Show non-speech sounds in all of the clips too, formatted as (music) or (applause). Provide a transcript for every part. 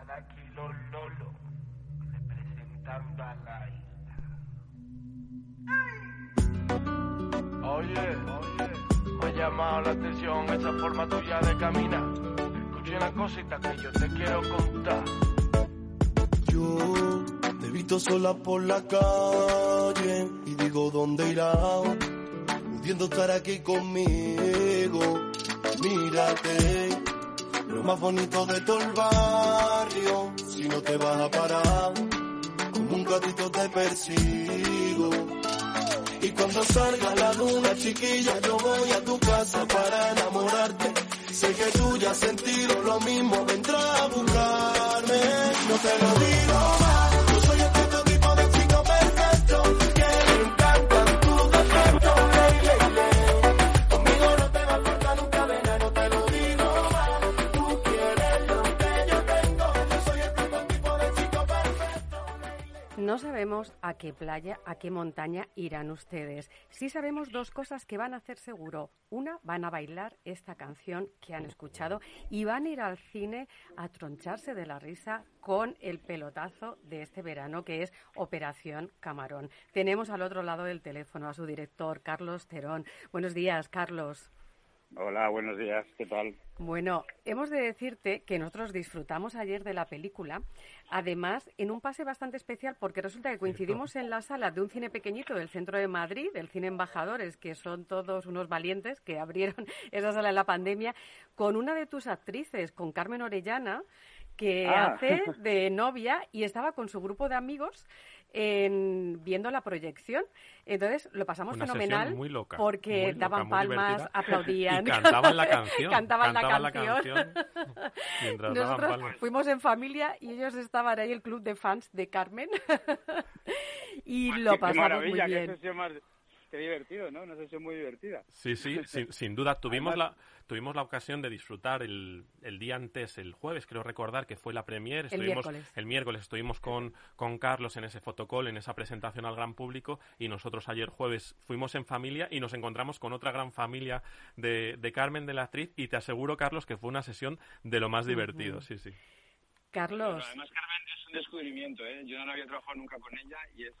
aquí los Lolo, representando a la isla. Oye, oye, me ha llamado la atención esa forma tuya de caminar. Escuché una cosita que yo te quiero contar. Yo te he visto sola por la calle y digo dónde irá, pudiendo estar aquí conmigo. Mírate, lo más bonito de todo el barrio, si no te vas a parar, como un gatito te persigo. Y cuando salga la luna chiquilla, yo voy a tu casa para enamorarte. Sé que tú ya has sentido lo mismo, vendrá a buscarme. No te lo digo No sabemos a qué playa, a qué montaña irán ustedes. Sí sabemos dos cosas que van a hacer seguro. Una, van a bailar esta canción que han escuchado y van a ir al cine a troncharse de la risa con el pelotazo de este verano que es Operación Camarón. Tenemos al otro lado del teléfono a su director, Carlos Terón. Buenos días, Carlos. Hola, buenos días, ¿qué tal? Bueno, hemos de decirte que nosotros disfrutamos ayer de la película, además en un pase bastante especial porque resulta que coincidimos en la sala de un cine pequeñito del centro de Madrid, del cine Embajadores, que son todos unos valientes que abrieron (laughs) esa sala en la pandemia, con una de tus actrices, con Carmen Orellana, que Ah. hace (laughs) de novia y estaba con su grupo de amigos en, viendo la proyección. Entonces lo pasamos Una fenomenal muy loca, porque muy loca, daban muy palmas, divertida. (laughs) aplaudían. Y cantaban la canción. (laughs) cantaban la cantaban la canción. canción mientras daban Nosotros palmas. fuimos en familia y ellos estaban ahí, el club de fans de Carmen. (laughs) y lo Qué- qué pasamos muy qué bien. Qué divertido, ¿no? Una sesión muy divertida. Sí, sí, (laughs) sin, sin duda. Tuvimos Además- la, tuvimos la ocasión de disfrutar el, el día antes, el jueves, creo recordar, que fue la premier. El Estuvimos, miércoles. el miércoles estuvimos con, con Carlos en ese fotocall, en esa presentación al gran público, y nosotros ayer jueves fuimos en familia y nos encontramos con otra gran familia de, de Carmen, de la actriz, y te aseguro, Carlos, que fue una sesión de lo más divertido, sí, sí. Carlos, Además, Carmen es un descubrimiento, ¿eh? Yo no había trabajado nunca con ella y es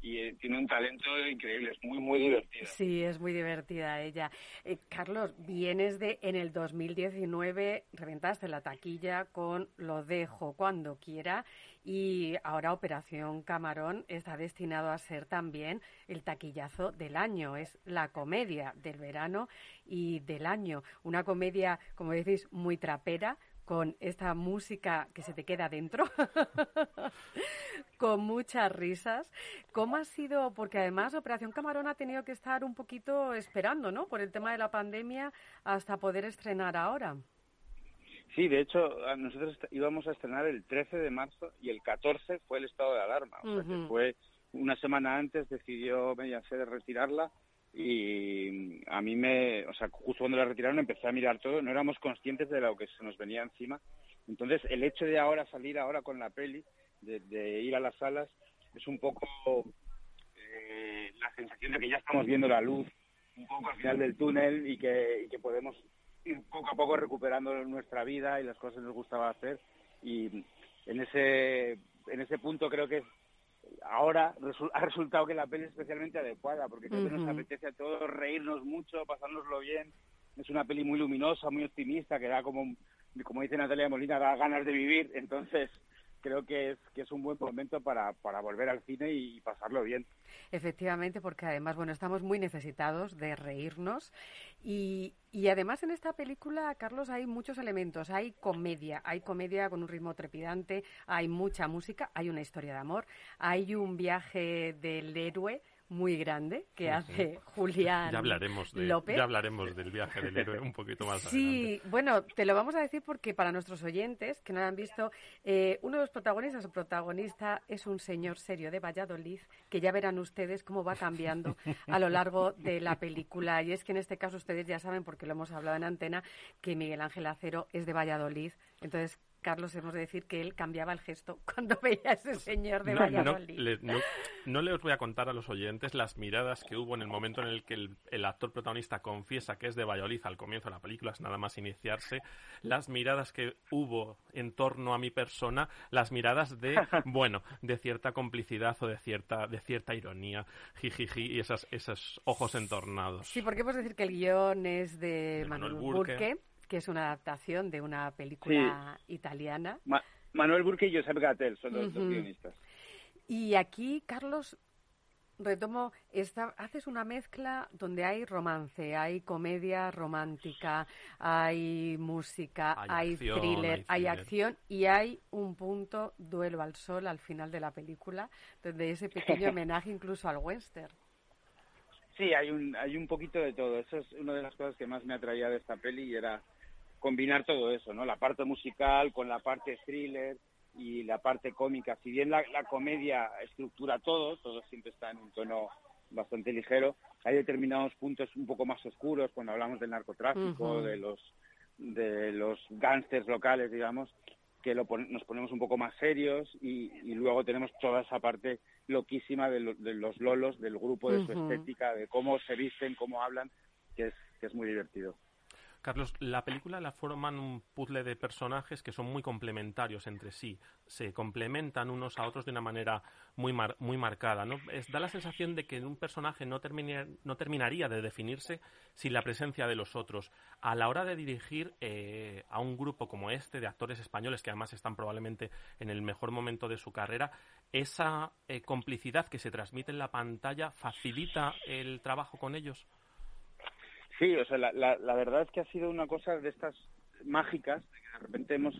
y eh, tiene un talento increíble, es muy, muy divertida. sí, es muy divertida ella. Eh, Carlos, vienes de, en el 2019, reventaste la taquilla con Lo dejo cuando quiera y ahora Operación Camarón está destinado a ser también el taquillazo del año. Es la comedia del verano y del año. Una comedia, como decís, muy trapera, con esta música que se te queda dentro, (laughs) con muchas risas. ¿Cómo ha sido? Porque además Operación Camarón ha tenido que estar un poquito esperando, ¿no? Por el tema de la pandemia hasta poder estrenar ahora. Sí, de hecho, nosotros íbamos a estrenar el 13 de marzo y el 14 fue el estado de alarma. O sea, que fue una semana antes, decidió Mediaset retirarla y a mí me, o sea, justo cuando la retiraron empecé a mirar todo, no éramos conscientes de lo que se nos venía encima. Entonces, el hecho de ahora salir ahora con la peli, de, de ir a las salas, es un poco eh, la sensación de que ya estamos viendo la luz un poco al final del túnel y que, y que podemos ir poco a poco recuperando nuestra vida y las cosas que nos gustaba hacer y en ese en ese punto creo que ahora resu- ha resultado que la peli es especialmente adecuada porque creo que nos apetece a todos reírnos mucho, pasárnoslo bien. Es una peli muy luminosa, muy optimista, que da como, como dice Natalia Molina, da ganas de vivir. Entonces creo que es, que es un buen momento para, para volver al cine y pasarlo bien. Efectivamente, porque además, bueno, estamos muy necesitados de reírnos y, y además en esta película, Carlos, hay muchos elementos. Hay comedia, hay comedia con un ritmo trepidante, hay mucha música, hay una historia de amor, hay un viaje del héroe muy grande que hace Julián (laughs) Ya hablaremos, de, López. ya hablaremos del viaje del héroe un poquito más Sí, bueno, te lo vamos a decir porque para nuestros oyentes que no lo han visto, eh, uno de los protagonistas o protagonista es un señor serio de Valladolid, que ya verán ustedes cómo va cambiando a lo largo de la película. Y es que en este caso ustedes ya saben, porque lo hemos hablado en antena, que Miguel Ángel Acero es de Valladolid. Entonces, Carlos, hemos de decir que él cambiaba el gesto (laughs) cuando veía a ese señor de Valladolid. No, le, os voy a contar a los oyentes las miradas que hubo en el momento en el que el, actor protagonista confiesa que es de Valladolid al comienzo de la película, es nada más iniciarse, las miradas que hubo en torno a mi persona, las miradas de, (laughs) bueno, de cierta complicidad o de cierta, de cierta ironía, jijiji, y esas, esos ojos entornados. Sí, porque hemos decir que el guion es de, Manuel, Burke que es una adaptación de una película italiana. Manuel Burke y Josep Gattel son los dos guionistas. Y aquí, Carlos, retomo, esta, haces una mezcla donde hay romance, hay comedia romántica, hay música, hay, thriller, hay, acción y hay un punto duelo al sol al final de la película, donde ese pequeño (laughs) homenaje incluso al western. Sí, hay un, hay un poquito de todo. Eso es una de las cosas que más me atraía de esta peli y era combinar todo eso, ¿no? La parte musical con la parte thriller y la parte cómica. Si bien la, comedia estructura todo, todo siempre está en un tono bastante ligero, hay determinados puntos un poco más oscuros cuando hablamos del narcotráfico, de los de los gángsters locales, digamos, que lo nos ponemos un poco más serios y, luego tenemos toda esa parte loquísima de, los lolos, del grupo, de su estética, de cómo se visten, cómo hablan, que es, que es muy divertido. Carlos, la película la forman un puzzle de personajes que son muy complementarios entre sí, se complementan unos a otros de una manera muy, muy marcada. ¿no? da la sensación de que un personaje no, no terminaría de definirse sin la presencia de los otros. A la hora de dirigir eh, a un grupo como este, de actores españoles que además están probablemente en el mejor momento de su carrera, esa eh, complicidad que se transmite en la pantalla facilita el trabajo con ellos. Sí, o sea, la, la, verdad es que ha sido una cosa de estas mágicas, que de repente hemos,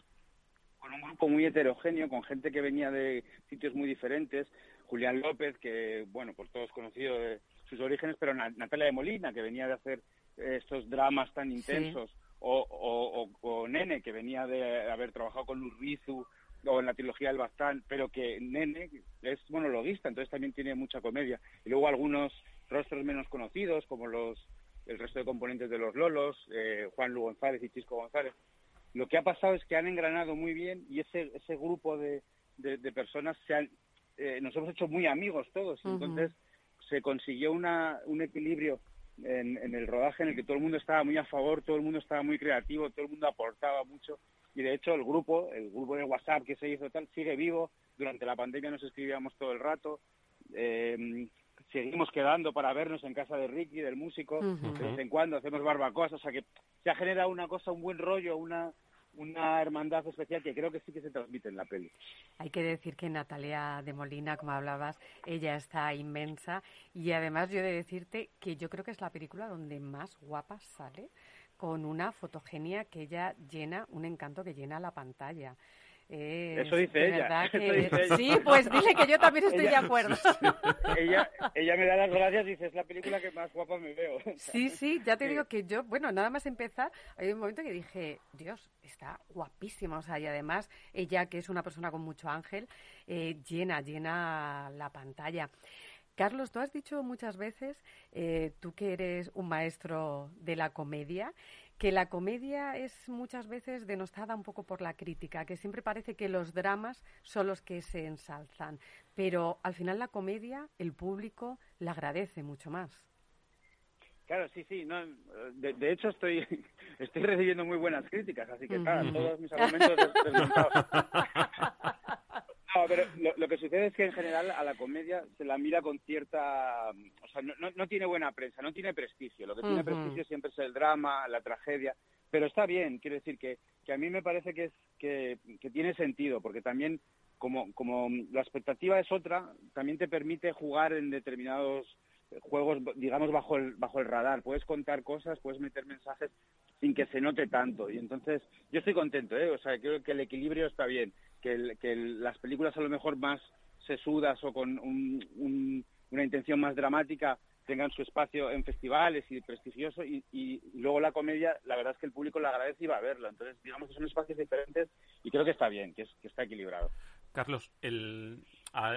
con un grupo muy heterogéneo, con gente que venía de sitios muy diferentes, Julián López, que, bueno, por todos conocido de sus orígenes, pero Natalia de Molina, que venía de hacer eh, estos dramas tan intensos, o, o, Nene, que venía de haber trabajado con Urbizu o en la trilogía del Bastán, pero que Nene es monologuista, entonces también tiene mucha comedia. Y luego algunos rostros menos conocidos, como los el resto de componentes de los Lolos, eh, Juan Lu González y Chisco González. Lo que ha pasado es que han engranado muy bien y ese, ese grupo de, de, personas se han, eh, nos hemos hecho muy amigos todos. Entonces se consiguió una, un equilibrio en, en, el rodaje en el que todo el mundo estaba muy a favor, todo el mundo estaba muy creativo, todo el mundo aportaba mucho. Y de hecho el grupo, el grupo de WhatsApp que se hizo tal, sigue vivo. Durante la pandemia nos escribíamos todo el rato. Eh, seguimos quedando para vernos en casa de Ricky, del músico, de vez en cuando hacemos barbacoas, o sea que se ha generado una cosa, un buen rollo, una, una hermandad especial que creo que sí que se transmite en la peli. Hay que decir que Natalia de Molina, como hablabas, ella está inmensa y además yo he de decirte que yo creo que es la película donde más guapa sale con una fotogenia que ella llena, un encanto que llena la pantalla. Eso (laughs) dice ella. Sí, pues dile que yo también estoy de acuerdo. (laughs) ella, ella me da las gracias y dice, es la película que más guapa me veo. (laughs) Sí, sí, ya te digo que yo, bueno, nada más empezar, hay un momento que dije, Dios, está guapísima, o sea, y además ella, que es una persona con mucho ángel, eh, llena, llena la pantalla. Carlos, tú has dicho muchas veces, eh, tú que eres un maestro de la comedia, que la comedia es muchas veces denostada un poco por la crítica, que siempre parece que los dramas son los que se ensalzan, pero al final la comedia el público la agradece mucho más. Claro, sí, sí. No, de, hecho, estoy (laughs) estoy recibiendo muy buenas críticas, así que claro, todos mis argumentos desmontados. (laughs) No, pero lo, que sucede es que en general a la comedia se la mira con cierta... O sea, no, no, tiene buena prensa, no tiene prestigio. Lo que tiene prestigio siempre es el drama, la tragedia. Pero está bien, quiero decir que, que a mí me parece que, es, que, que tiene sentido, porque también como, como la expectativa es otra, también te permite jugar en determinados juegos, digamos, bajo el, bajo el radar. Puedes contar cosas, puedes meter mensajes sin que se note tanto. Y entonces, yo estoy contento, ¿eh? O sea, creo que el equilibrio está bien que, que las películas a lo mejor más sesudas o con una intención más dramática tengan su espacio en festivales y prestigioso y, y, luego la comedia, la verdad es que el público la agradece y va a verlo. Entonces, digamos que son espacios diferentes y creo que está bien, que, es, que está equilibrado. Carlos, el,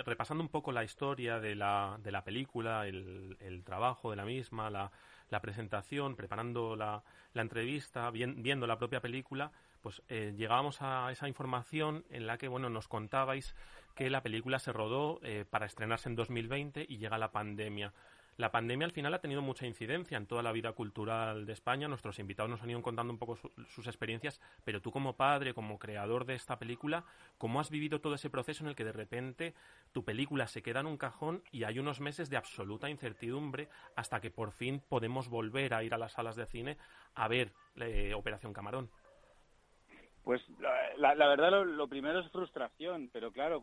repasando un poco la historia de la, de la película, el, el trabajo de la misma, la, la presentación, preparando la, la entrevista, viendo la propia película, pues eh, llegábamos a esa información en la que, bueno, nos contabais que la película se rodó eh, para estrenarse en 2020 y llega la pandemia. La pandemia al final ha tenido mucha incidencia en toda la vida cultural de España. Nuestros invitados nos han ido contando un poco sus experiencias, pero tú como padre, como creador de esta película, ¿cómo has vivido todo ese proceso en el que de repente tu película se queda en un cajón y hay unos meses de absoluta incertidumbre hasta que por fin podemos volver a ir a las salas de cine a ver eh, Operación Camarón? Pues la, verdad lo, primero es frustración, pero claro,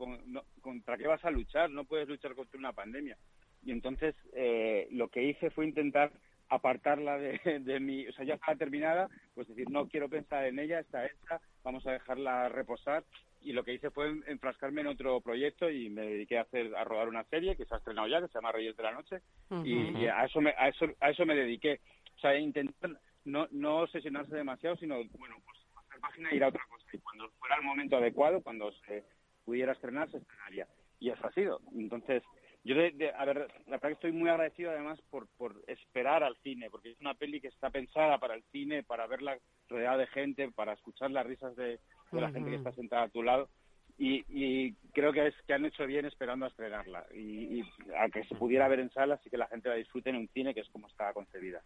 ¿contra qué vas a luchar? No puedes luchar contra una pandemia. Y entonces eh, lo que hice fue intentar apartarla de, (laughs) de mi, o sea, ya está terminada, pues decir, no quiero pensar en ella, está hecha, vamos a dejarla reposar. Y lo que hice fue enfrascarme en otro proyecto y me dediqué a hacer a rodar una serie que se ha estrenado ya, que se llama Reyes de la Noche, y, a eso me, a eso, a eso me dediqué. O sea, intentar no, no obsesionarse demasiado, sino, bueno, pues página y ir a otra cosa. Y cuando fuera el momento adecuado, cuando se pudiera estrenar, se estrenaría. Y eso ha sido. Entonces, yo, de, a ver, la verdad que estoy muy agradecido además por, por esperar al cine, porque es una peli que está pensada para el cine, para verla rodeada de gente, para escuchar las risas de, la gente que está sentada a tu lado. Y, y, creo que es que han hecho bien esperando a estrenarla y, y, a que se pudiera ver en salas y que la gente la disfrute en un cine que es como está concebida.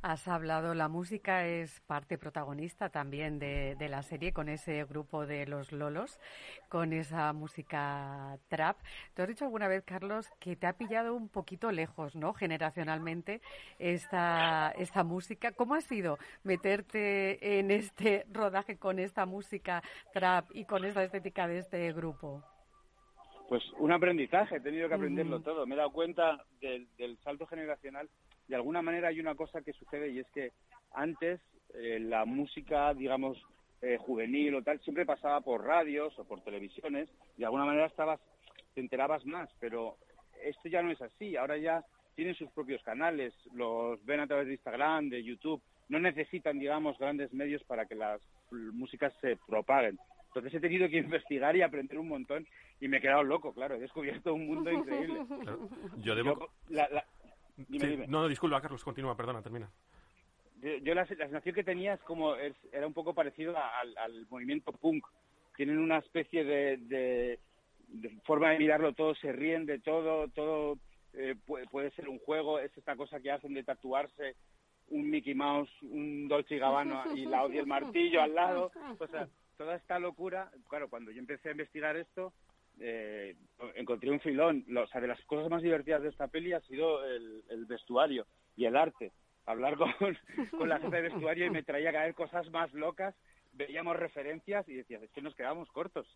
Has hablado, la música es parte protagonista también de, la serie con ese grupo de los Lolos, con esa música trap. Tú has dicho alguna vez, Carlos, que te ha pillado un poquito lejos, ¿no? Generacionalmente, esta, esta música. ¿Cómo ha sido meterte en este rodaje con esta música trap y con esta estética de este grupo? Pues un aprendizaje, he tenido que aprenderlo todo. Me he dado cuenta del salto generacional de alguna manera hay una cosa que sucede y es que antes eh, la música, digamos, eh, juvenil o tal, siempre pasaba por radios o por televisiones, y de alguna manera estabas, te enterabas más, pero esto ya no es así, ahora ya tienen sus propios canales, los ven a través de Instagram, de YouTube, no necesitan, digamos, grandes medios para que las músicas se propaguen. Entonces he tenido que (laughs) investigar y aprender un montón y me he quedado loco, claro, he descubierto un mundo increíble. Yo debo... No, no, disculpa, Carlos, continúa, perdona, termina. Yo, la, sensación que tenía es como, era un poco parecido al, movimiento punk. Tienen una especie de, forma de mirarlo todo, se ríen de todo, todo eh, puede, ser un juego, es esta cosa que hacen de tatuarse un Mickey Mouse, un Dolce Gabbana y la y el martillo al lado. O sea, toda esta locura, claro, cuando yo empecé a investigar esto, eh, encontré un filón. O sea, de las cosas más divertidas de esta peli ha sido el, vestuario y el arte. Hablar con, (laughs) con la jefa de vestuario y me traía a caer cosas más locas, veíamos referencias y decías, es que nos quedamos cortos.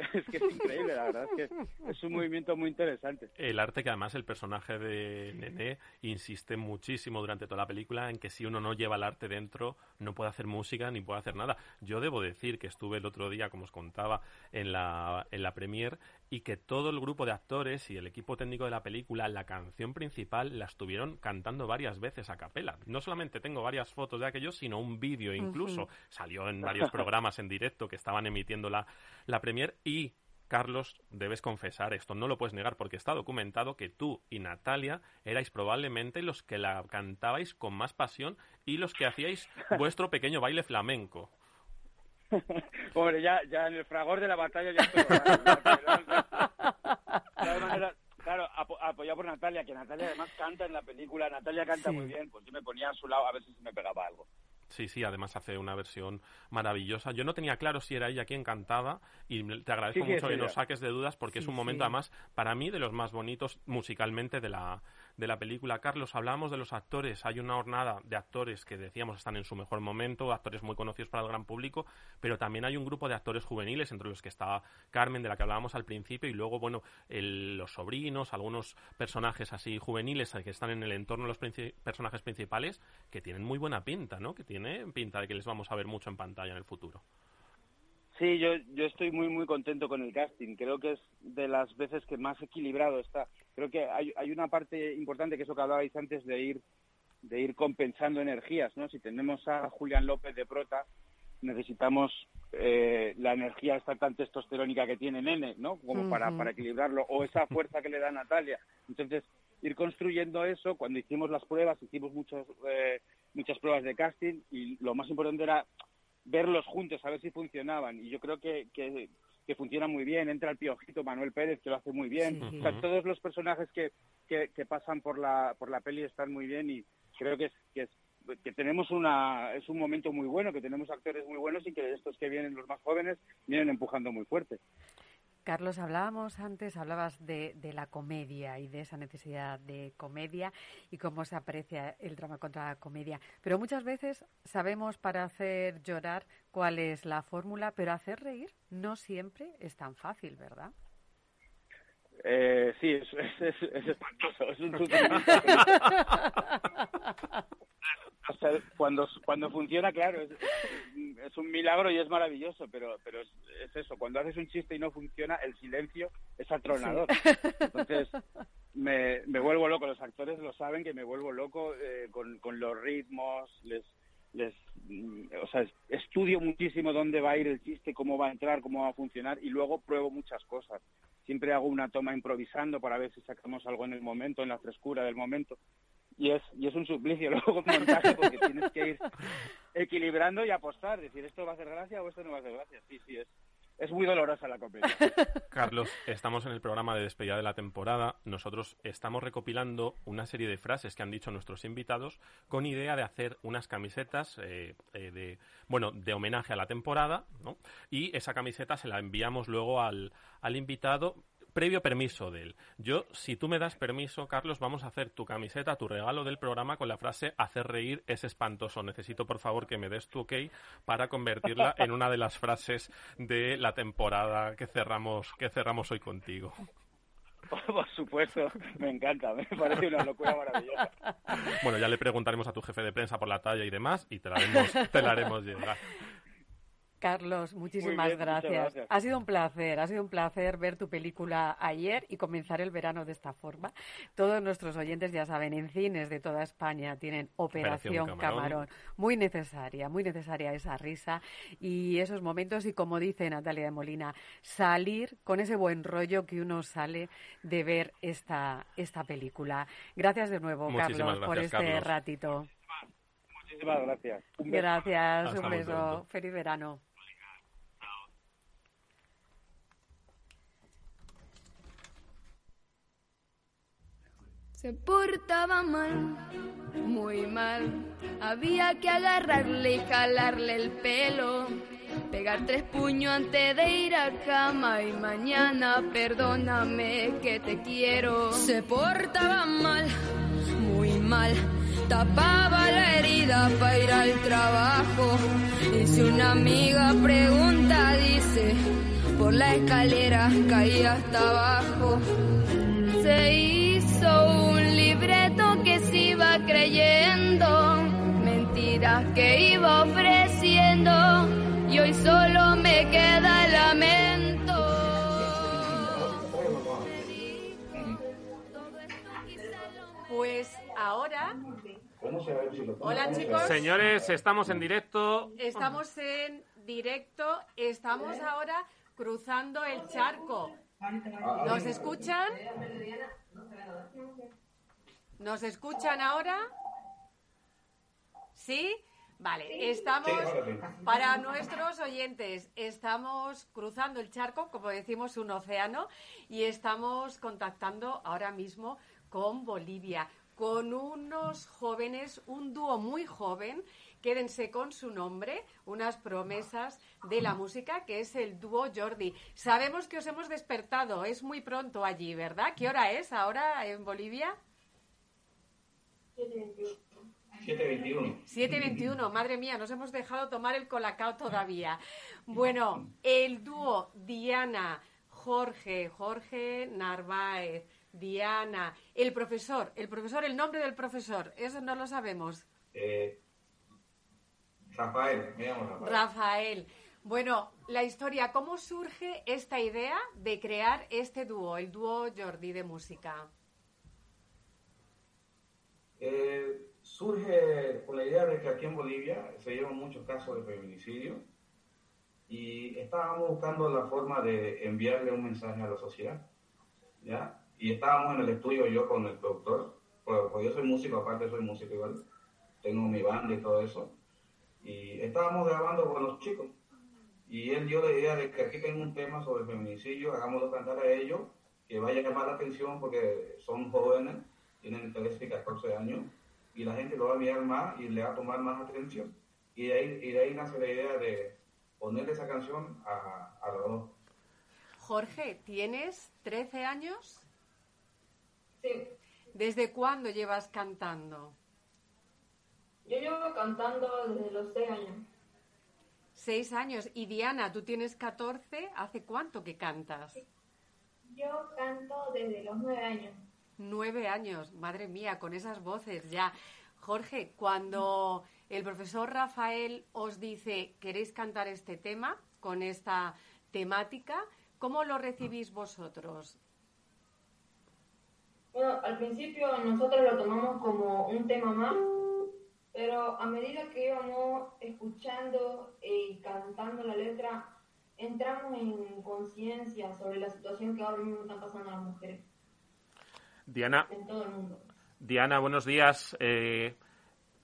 (laughs) es que es increíble, la verdad es que es un movimiento muy interesante. El arte que además el personaje de Nene insiste muchísimo durante toda la película en que si uno no lleva el arte dentro no puede hacer música ni puede hacer nada. Yo debo decir que estuve el otro día, como os contaba, en la, en la premier y que todo el grupo de actores y el equipo técnico de la película, la canción principal, la estuvieron cantando varias veces a capela. No solamente tengo varias fotos de aquello, sino un vídeo incluso. Salió en varios (laughs) programas en directo que estaban emitiendo la, la premier y Carlos, debes confesar, esto no lo puedes negar porque está documentado que tú y Natalia erais probablemente los que la cantabais con más pasión y los que hacíais vuestro pequeño baile flamenco. (laughs) Hombre, ya, ya en el fragor de la batalla ya estoy. manera, claro, apoyado por Natalia, que Natalia además canta en la película, Natalia canta muy bien, pues yo me ponía a su lado a ver si se me pegaba algo. Sí, sí, además hace una versión maravillosa. Yo no tenía claro si era ella quien cantaba y te agradezco mucho que nos saques de dudas porque es un momento además para mí de los más bonitos musicalmente de la, de la película. Carlos, hablábamos de los actores. Hay una jornada de actores que decíamos están en su mejor momento, actores muy conocidos para el gran público, pero también hay un grupo de actores juveniles, entre los que está Carmen, de la que hablábamos al principio, y luego, bueno, los sobrinos, algunos personajes así juveniles que están en el entorno de los personajes principales, que tienen muy buena pinta, ¿no? Que tiene pinta de que les vamos a ver mucho en pantalla en el futuro. Sí, yo, yo estoy muy, muy contento con el casting. Creo que es de las veces que más equilibrado está. Creo que hay, hay una parte importante, que es lo que hablabais antes, de ir, de ir compensando energías, ¿no? Si tenemos a Julián López de Prota, necesitamos eh, la energía esta tan testosterónica que tiene Nene, ¿no? Como para, para equilibrarlo, o esa fuerza que le da Natalia. Entonces, ir construyendo eso, cuando hicimos las pruebas, hicimos muchos, eh, muchas pruebas de casting y lo más importante era verlos juntos, a ver si funcionaban. Y yo creo que, que, que funciona muy bien. Entra el piojito Manuel Pérez, que lo hace muy bien. Sí. O sea, todos los personajes que, que, que pasan por la, por la peli están muy bien y creo que es, que es que tenemos una es un momento muy bueno, que tenemos actores muy buenos y que estos que vienen los más jóvenes vienen empujando muy fuerte. Carlos, hablábamos antes, hablabas de, de, la comedia y de esa necesidad de comedia y cómo se aprecia el drama contra la comedia. Pero muchas veces sabemos para hacer llorar cuál es la fórmula, pero hacer reír no siempre es tan fácil, ¿verdad? Eh, sí, es, es, es, es espantoso. Es un (laughs) (laughs) cuando, cuando funciona, claro, es, es, un milagro y es maravilloso, pero, pero es, es, eso. Cuando haces un chiste y no funciona, el silencio es atronador. Sí. (laughs) Entonces, me, me, vuelvo loco. Los actores lo saben que me vuelvo loco eh, con, con los ritmos, les les o sea estudio muchísimo dónde va a ir el chiste cómo va a entrar cómo va a funcionar y luego pruebo muchas cosas siempre hago una toma improvisando para ver si sacamos algo en el momento en la frescura del momento y es y es un suplicio (laughs) luego montaje porque tienes que ir equilibrando y apostar decir esto va a hacer gracia o esto no va a hacer gracia sí sí es es muy dolorosa la comedia. (laughs) Carlos, estamos en el programa de despedida de la temporada. Nosotros estamos recopilando una serie de frases que han dicho nuestros invitados con idea de hacer unas camisetas eh, eh, de bueno de homenaje a la temporada, ¿no? Y esa camiseta se la enviamos luego al, al invitado previo permiso de él. Yo, si tú me das permiso, Carlos, vamos a hacer tu camiseta, tu regalo del programa con la frase hacer reír es espantoso. Necesito, por favor, que me des tu ok para convertirla (laughs) en una de las frases de la temporada que cerramos, que cerramos hoy contigo. (laughs) Por supuesto, me encanta, me parece una locura maravillosa. Bueno, ya le preguntaremos a tu jefe de prensa por la talla y demás y te la haremos, te la haremos llegar. Carlos, muchísimas bien, gracias. gracias. Ha sido un placer, ha sido un placer ver tu película ayer y comenzar el verano de esta forma. Todos nuestros oyentes ya saben, en cines de toda España tienen Operación, Operación Camarón. Camarón. Muy necesaria, muy necesaria esa risa y esos momentos y como dice Natalia de Molina, salir con ese buen rollo que uno sale de ver esta, esta película. Gracias de nuevo, Muchísimas Carlos, por este Carlos. ratito. Muchísimas gracias. Un beso. Gracias, Hasta un beso. pronto. Feliz verano. Se portaba mal, muy mal. Había que agarrarle y jalarle el pelo. Pegar tres puños antes de ir a cama y mañana perdóname que te quiero. Se portaba mal, muy mal. Tapaba la herida para ir al trabajo. Y si una amiga pregunta, dice, por la escalera caí hasta abajo. Se hizo un libreto que se iba creyendo, mentiras que iba ofreciendo, y hoy solo me queda el lamento. Pues ahora. Hola chicos. Señores, estamos en directo. Estamos en directo. Estamos ahora cruzando el charco. ¿Nos escuchan? ¿Nos escuchan ahora? ¿Sí? Vale, estamos, para nuestros oyentes, estamos cruzando el charco, como decimos, un océano, y estamos contactando ahora mismo con Bolivia, con unos jóvenes, un dúo muy joven, quédense con su nombre, unas promesas de la música, que es el dúo Jordi. Sabemos que os hemos despertado, es muy pronto allí, ¿verdad? ¿Qué hora es ahora en Bolivia? 721. 7.21, madre mía, nos hemos dejado tomar el colacao todavía. Bueno, el dúo Diana, Jorge, Jorge Narváez, Diana, el profesor, el profesor, el nombre del profesor, eso no lo sabemos. Eh, Rafael, me llamo Rafael. Rafael. Bueno, la historia, ¿cómo surge esta idea de crear este dúo, el dúo Jordi de música? Eh, surge con la idea de que aquí en Bolivia se llevan muchos casos de feminicidio y estábamos buscando la forma de enviarle un mensaje a la sociedad, ¿ya? Y estábamos en el estudio yo con el productor, porque, porque yo soy músico, aparte soy músico igual, tengo mi banda y todo eso. Y estábamos grabando con los chicos. Y él dio la idea de que aquí tengo un tema sobre feminicidio, hagámoslo cantar a ellos, que vaya a llamar la atención porque son jóvenes, tienen 13 y 14 años, y la gente lo va a mirar más y le va a tomar más atención. Y de ahí, y de ahí nace la idea de ponerle esa canción a, a los dos. Jorge, ¿tienes 13 años? Sí, ¿Desde cuándo llevas cantando? Yo llevo cantando desde los seis años. Seis años. Y Diana, tú tienes 14. ¿Hace cuánto que cantas? Yo canto desde los nueve años. Nueve años. Madre mía, con esas voces ya. Jorge, cuando el profesor Rafael os dice, ¿queréis cantar este tema con esta temática? ¿Cómo lo recibís vosotros? Bueno, al principio nosotros lo tomamos como un tema más, pero a medida que íbamos escuchando y cantando la letra, entramos en conciencia sobre la situación que ahora mismo están pasando las mujeres Diana, en todo el mundo. Diana, buenos días. Eh,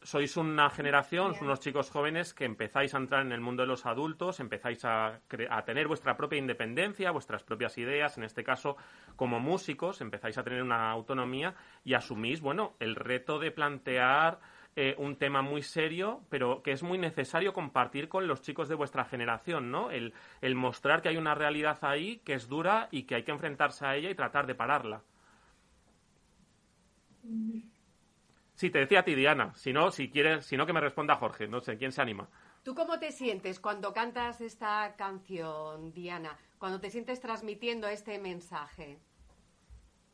sois una generación, unos chicos jóvenes que empezáis a entrar en el mundo de los adultos, empezáis a, cre- a tener vuestra propia independencia, vuestras propias ideas, en este caso como músicos, empezáis a tener una autonomía y asumís, bueno, el reto de plantear eh, un tema muy serio, pero que es muy necesario compartir con los chicos de vuestra generación, ¿no? El, el mostrar que hay una realidad ahí que es dura y que hay que enfrentarse a ella y tratar de pararla. Sí, te decía a ti, Diana. Si no, si quieres, si no que me responda Jorge. No sé, ¿quién se anima? ¿Tú cómo te sientes cuando cantas esta canción, Diana? Cuando te sientes transmitiendo este mensaje.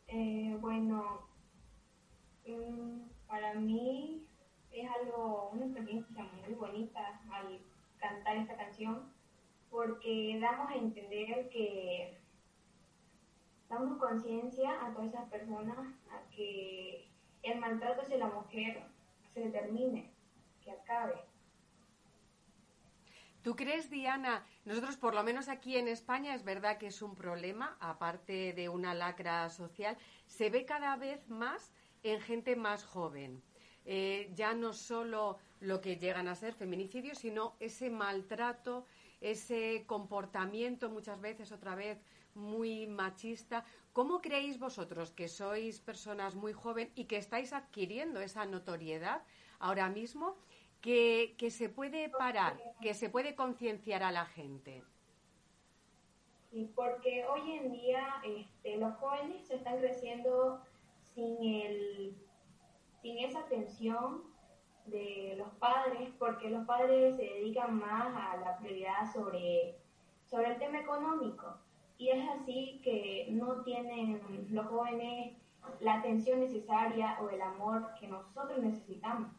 Eh, bueno, mm, para mí es algo, una experiencia muy bonita al cantar esta canción, porque damos a entender que damos conciencia a todas esas personas a que el maltrato hacia la mujer se termine, que acabe. ¿Tú crees, Diana? Nosotros, por lo menos aquí en España, es verdad que es un problema, aparte de una lacra social, se ve cada vez más en gente más joven. Eh, ya no solo lo que llegan a ser feminicidios, sino ese maltrato, ese comportamiento muchas veces, otra vez, muy machista. ¿Cómo creéis vosotros que sois personas muy jóvenes y que estáis adquiriendo esa notoriedad ahora mismo? que, se puede parar, que se puede concienciar a la gente. Porque hoy en día este, los jóvenes se están creciendo sin, el, sin esa atención de los padres, porque los padres se dedican más a la prioridad sobre, sobre el tema económico. Y es así que no tienen los jóvenes la atención necesaria o el amor que nosotros necesitamos.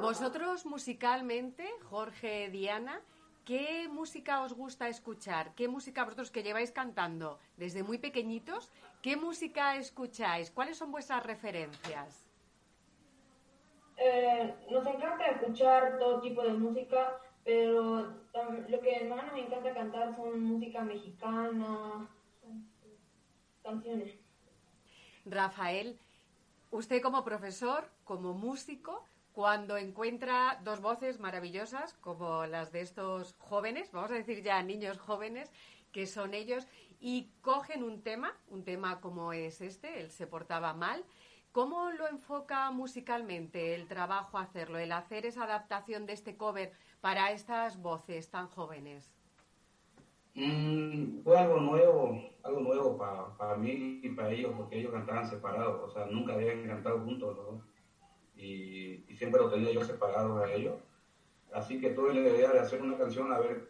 Vosotros musicalmente, Jorge, Diana, ¿qué música os gusta escuchar? ¿Qué música vosotros que lleváis cantando desde muy pequeñitos? ¿Qué música escucháis? ¿Cuáles son vuestras referencias? Eh, nos encanta escuchar todo tipo de música, pero lo que más nos encanta cantar son música mexicana, canciones. Rafael, usted como profesor, como músico, cuando encuentra dos voces maravillosas como las de estos jóvenes, vamos a decir ya niños jóvenes, que son ellos, y cogen un tema, un tema como es este, él se portaba mal, ¿cómo lo enfoca musicalmente el trabajo hacerlo, el hacer esa adaptación de este cover para estas voces tan jóvenes? Mm, fue algo nuevo, algo nuevo para mí y para ellos, porque ellos cantaban separados, o sea, nunca habían cantado juntos dos. Y, y siempre lo tenía yo separados a ellos. Así que tuve la idea de hacer una canción a ver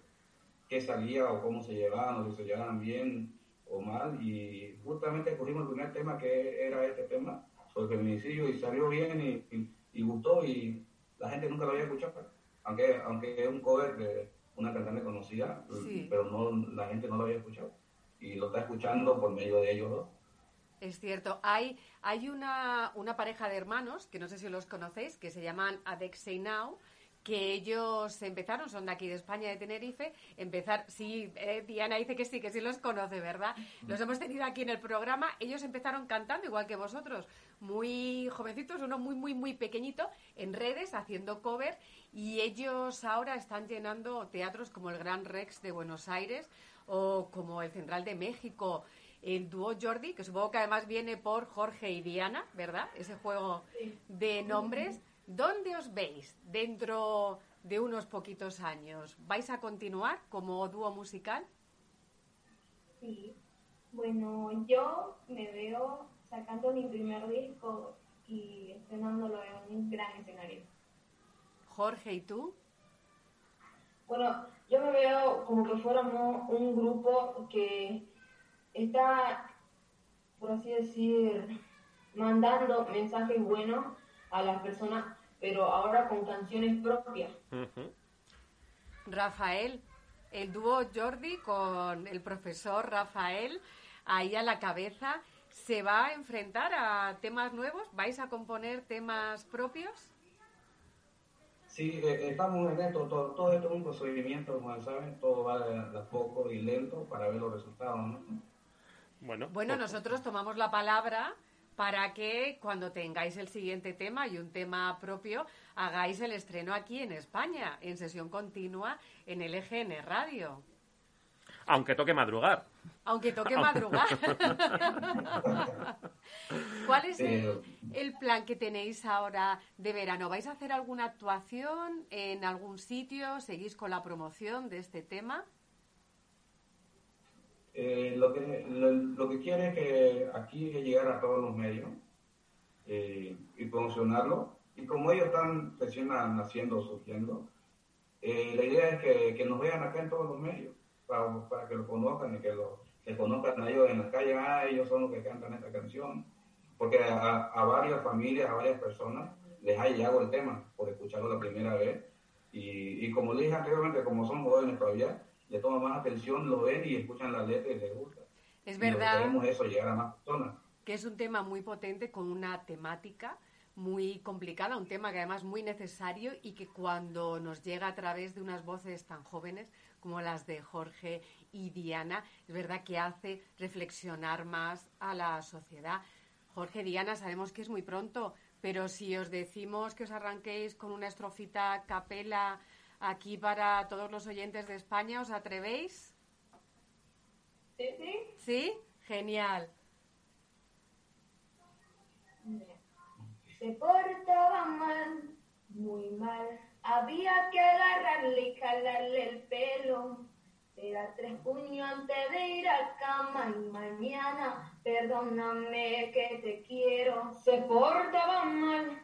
qué salía o cómo se llevaban, o si se llevaban bien o mal. Y justamente escogimos el primer tema que era este tema sobre feminicidio y salió bien y, y- y gustó y la gente nunca lo había escuchado. Aunque, aunque es un cover de una cantante conocida, Sí. pero no, la gente no lo había escuchado. Y lo está escuchando por medio de ellos dos. Es cierto, hay, hay una, una pareja de hermanos, que no sé si los conocéis, que se llaman Adexei Now, que ellos empezaron, son de aquí de España, de Tenerife, empezar, sí, eh, Diana dice que sí, que sí los conoce, ¿verdad? Los hemos tenido aquí en el programa, ellos empezaron cantando igual que vosotros, muy jovencitos, uno muy, muy, muy pequeñito, en redes, haciendo cover, y ellos ahora están llenando teatros como el Gran Rex de Buenos Aires o como el Central de México, el dúo Jordi, que supongo que además viene por Jorge y Diana, ¿verdad? Ese juego de nombres. ¿Dónde os veis dentro de unos poquitos años? ¿Vais a continuar como dúo musical? Sí. Bueno, yo me veo sacando mi primer disco y estrenándolo en un gran escenario. Jorge, ¿y tú? Bueno, yo me veo como que fuéramos un grupo que está, por así decir, mandando mensajes buenos a las personas pero ahora con canciones propias. Rafael, el dúo Jordi con el profesor Rafael ahí a la cabeza, ¿se va a enfrentar a temas nuevos? ¿Vais a componer temas propios? Sí, eh, estamos en esto, todo, todo, esto es un procedimiento, como saben, todo va de, a poco y lento para ver los resultados. Bueno, bueno nosotros tomamos la palabra para que cuando tengáis el siguiente tema y un tema propio, hagáis el estreno aquí en España, en sesión continua en el EGN Radio. Aunque toque madrugar. Aunque toque madrugar. ¿Cuál es el, el, plan que tenéis ahora de verano? ¿Vais a hacer alguna actuación en algún sitio? ¿Seguís con la promoción de este tema? Eh, lo, que, lo, que quiere es que aquí llegar a todos los medios eh, y promocionarlo. Y como ellos están recién naciendo, surgiendo, eh, la idea es que, que, nos vean acá en todos los medios, para, para que lo conozcan y que lo que conozcan a ellos en la calle, ah, ellos son los que cantan esta canción. Porque a, a varias familias, a varias personas les ha llegado el tema por escucharlo la primera vez. Y, y como dije anteriormente, como son jóvenes todavía, le toman más atención, lo ven y escuchan la letra y les gusta. Es verdad. queremos eso, llegar a más personas. Que es un tema muy potente con una temática muy complicada, un tema que además muy necesario y que cuando nos llega a través de unas voces tan jóvenes como las de Jorge y Diana, es verdad que hace reflexionar más a la sociedad. Jorge, Diana, sabemos que es muy pronto, pero si os decimos que os arranquéis con una estrofita capela aquí para todos los oyentes de España. ¿Os atrevéis? Sí, sí. ¿Sí? Genial. Se portaba mal, muy mal. Había que agarrarle y jalarle el pelo. Era tres puños antes de ir a cama y mañana, perdóname que te quiero. Se portaba mal,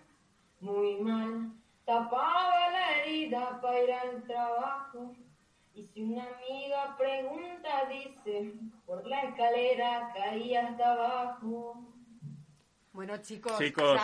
muy mal tapaba la herida para ir al trabajo. Y si una amiga pregunta, dice, por la escalera caí hasta abajo. Bueno, chicos, chicos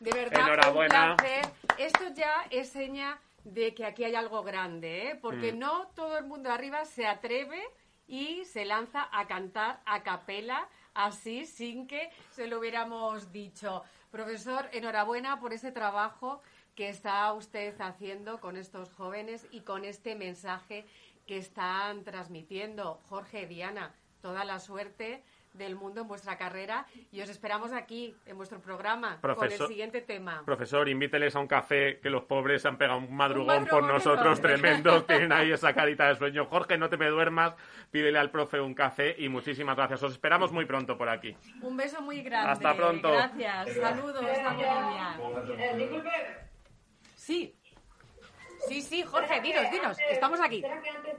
de verdad, enhorabuena. Un placer. Esto ya es seña de que aquí hay algo grande, ¿eh? porque mm. no todo el mundo arriba se atreve y se lanza a cantar a capela así sin que se lo hubiéramos dicho. Profesor, enhorabuena por ese trabajo que está usted haciendo con estos jóvenes y con este mensaje que están transmitiendo. Jorge, Diana, toda la suerte del mundo en vuestra carrera y os esperamos aquí en vuestro programa con el siguiente tema. Profesor, invíteles a un café que los pobres se han pegado un madrugón, por nosotros tremendo, (laughs) tienen ahí esa carita de sueño. Jorge, no te me duermas, pídele al profe un café y muchísimas gracias. Os esperamos muy pronto por aquí. Un beso muy grande. Hasta pronto. Gracias. Saludos. disculpe, Sí. Sí, sí, Jorge, dinos, dinos, estamos aquí. ¿Será que antes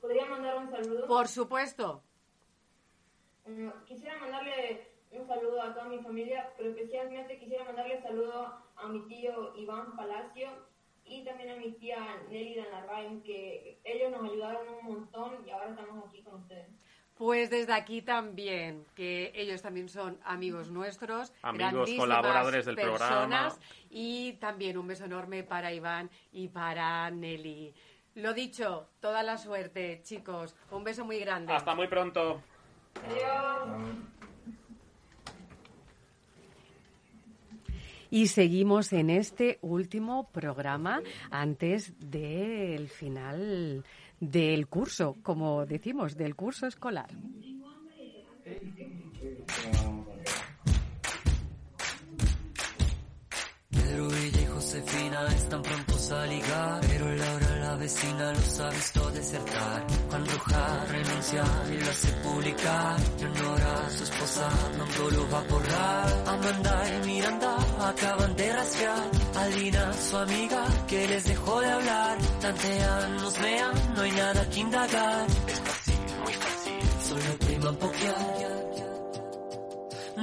podría, mandar un saludo? Por supuesto. Mm, quisiera mandarle un saludo a toda mi familia, pero especialmente quisiera mandarle un saludo a mi tío Iván Palacio y también a mi tía Nelly Danarvain, que ellos nos ayudaron un montón y ahora estamos aquí con ustedes. Pues desde aquí también, que ellos también son amigos nuestros, amigos colaboradores del programa. Y también un beso enorme para Iván y para Nelly. Lo dicho, toda la suerte, chicos. Un beso muy grande. Hasta muy pronto. Adiós. y seguimos en este último programa antes del final del curso, como decimos, del curso escolar. Josefina están prontos a ligar Pero Laura, la vecina, los ha visto desertar. Juan Roja renuncia y lo hace publicar Leonora, su esposa, no lo va a borrar. Amanda y Miranda acaban de rastrear. Alina, su amiga, que les dejó de hablar. Tantean, nos vean, no hay nada que indagar. Es fácil, muy fácil, solo te van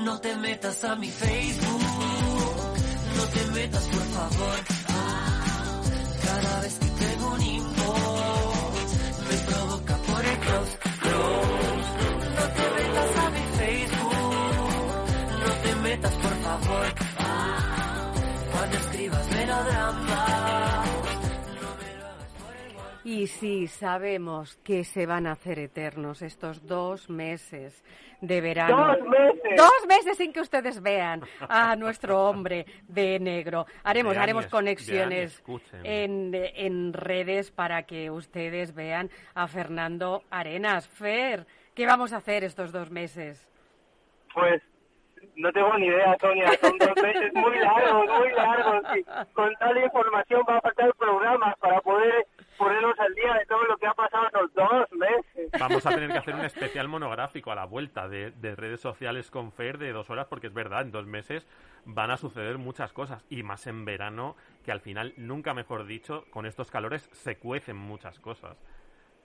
No te metas a mi Facebook te metas por favor. Cada vez que tengo un inbox me provoca por el cross, No te metas a mi Facebook, no te metas por favor. Cuando escribas melodrama. Y sí, sabemos que se van a hacer eternos estos dos meses de verano. ¡Dos meses! Dos meses sin que ustedes vean a nuestro hombre de negro. Haremos, haremos es- conexiones en, en redes para que ustedes vean a Fernando Arenas. Fer, ¿qué vamos a hacer estos dos meses? Pues no tengo ni idea, Sonia. Son dos meses muy largos, muy largos. Y con tal información va a faltar programas para poder ponernos al día de todo lo que ha pasado en los dos meses. Vamos a tener que hacer un (laughs) especial monográfico a la vuelta de, de redes sociales con Fer de dos horas, porque es verdad, en dos meses van a suceder muchas cosas, y más en verano, que al final, nunca mejor dicho, con estos calores se cuecen muchas cosas.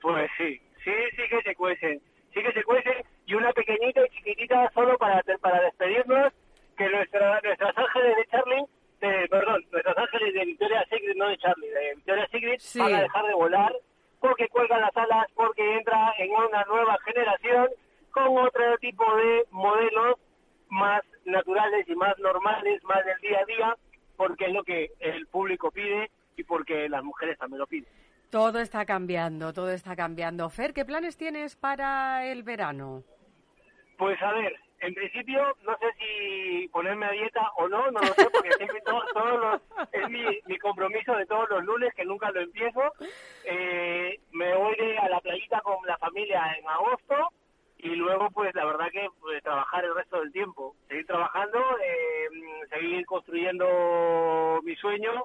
Pues sí, sí, sí que se cuecen. Sí que se cuecen. Y una pequeñita y chiquitita solo para, para despedirnos, que nuestra, nuestras ángeles de Charlie, de, perdón, nuestros ángeles de Victoria Secret, no de Charlie, de Victoria Secret, Sí. van a dejar de volar porque cuelgan las alas, porque entra en una nueva generación con otro tipo de modelos más naturales y más normales, más del día a día, porque es lo que el público pide y porque las mujeres también lo piden. Todo está cambiando, todo está cambiando. Fer, ¿qué planes tienes para el verano? Pues a ver, en principio no sé si ponerme a dieta o no, no lo sé, porque siempre to- todos los, es mi, mi compromiso de todos los lunes, que nunca lo empiezo. Eh, me voy a la playita con la familia en agosto y luego pues la verdad que pues, trabajar el resto del tiempo, seguir trabajando, eh, seguir construyendo mi sueño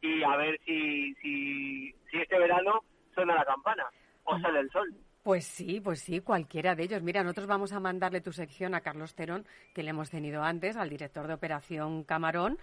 y a ver si, si, si este verano suena la campana o sale el sol. Pues sí, pues sí, cualquiera de ellos. Mira, nosotros vamos a mandarle tu sección a Carlos Terón, que le hemos tenido antes, al director de Operación Camarón,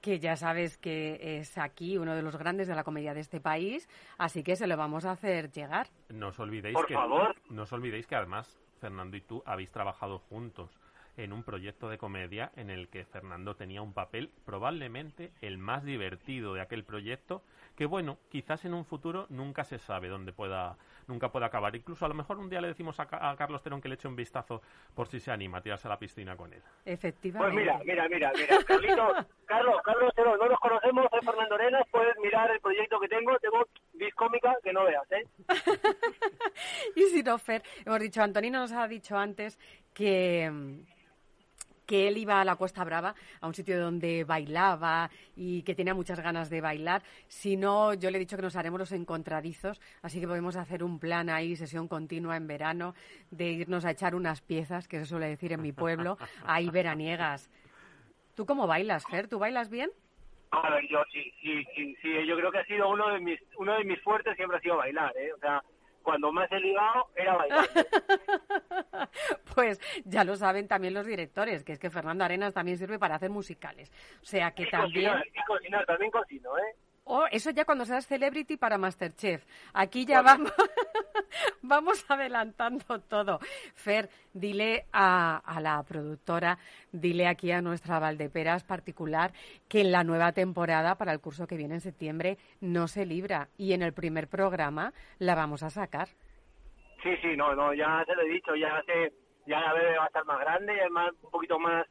que ya sabes que es aquí uno de los grandes de la comedia de este país, así que se lo vamos a hacer llegar. No os olvidéis Por que favor. no os olvidéis que además Fernando y tú habéis trabajado juntos en un proyecto de comedia en el que Fernando tenía un papel probablemente el más divertido de aquel proyecto que bueno quizás en un futuro nunca se sabe dónde pueda nunca pueda acabar incluso a lo mejor un día le decimos a, Ca- a Carlos Terón que le eche un vistazo por si se anima a tirarse a la piscina con él Pues Efectivamente. mira, mira, mira, mira, Carlitos, Carlos, Carlos, Terón, no nos conocemos, soy Fernando Arenas, puedes mirar el proyecto que tengo, tengo discómica que no veas, ¿eh? (laughs) Y si no, Fer, hemos dicho, Antonino nos ha dicho antes que, que él iba a la Cuesta Brava, a un sitio donde bailaba y que tenía muchas ganas de bailar. Si no, yo le he dicho que nos haremos los encontradizos, así que podemos hacer un plan ahí, sesión continua en verano, de irnos a echar unas piezas, que se suele decir en mi pueblo, ahí veraniegas. ¿Tú cómo bailas, Fer? ¿Tú bailas bien? A yo sí, sí, sí, sí, yo creo que ha sido uno de mis, uno de mis fuertes siempre ha sido bailar, ¿eh? O sea, cuando más he ligado era bailar. (laughs) Pues ya lo saben también los directores, que es que Fernando Arenas también sirve para hacer musicales. O sea que Y también... cocinar, y cocinar, también cocino, ¿eh? Oh, eso ya cuando seas celebrity para Masterchef. Aquí ya vamos, (laughs) vamos adelantando todo. Fer, dile a, a la productora, dile aquí a nuestra Valdeperas particular que en la nueva temporada para el curso que viene en septiembre no se libra y en el primer programa la vamos a sacar. Sí, sí, no, no, ya se lo he dicho, ya se, ya la bebé va a estar más grande, ya es más, un poquito más,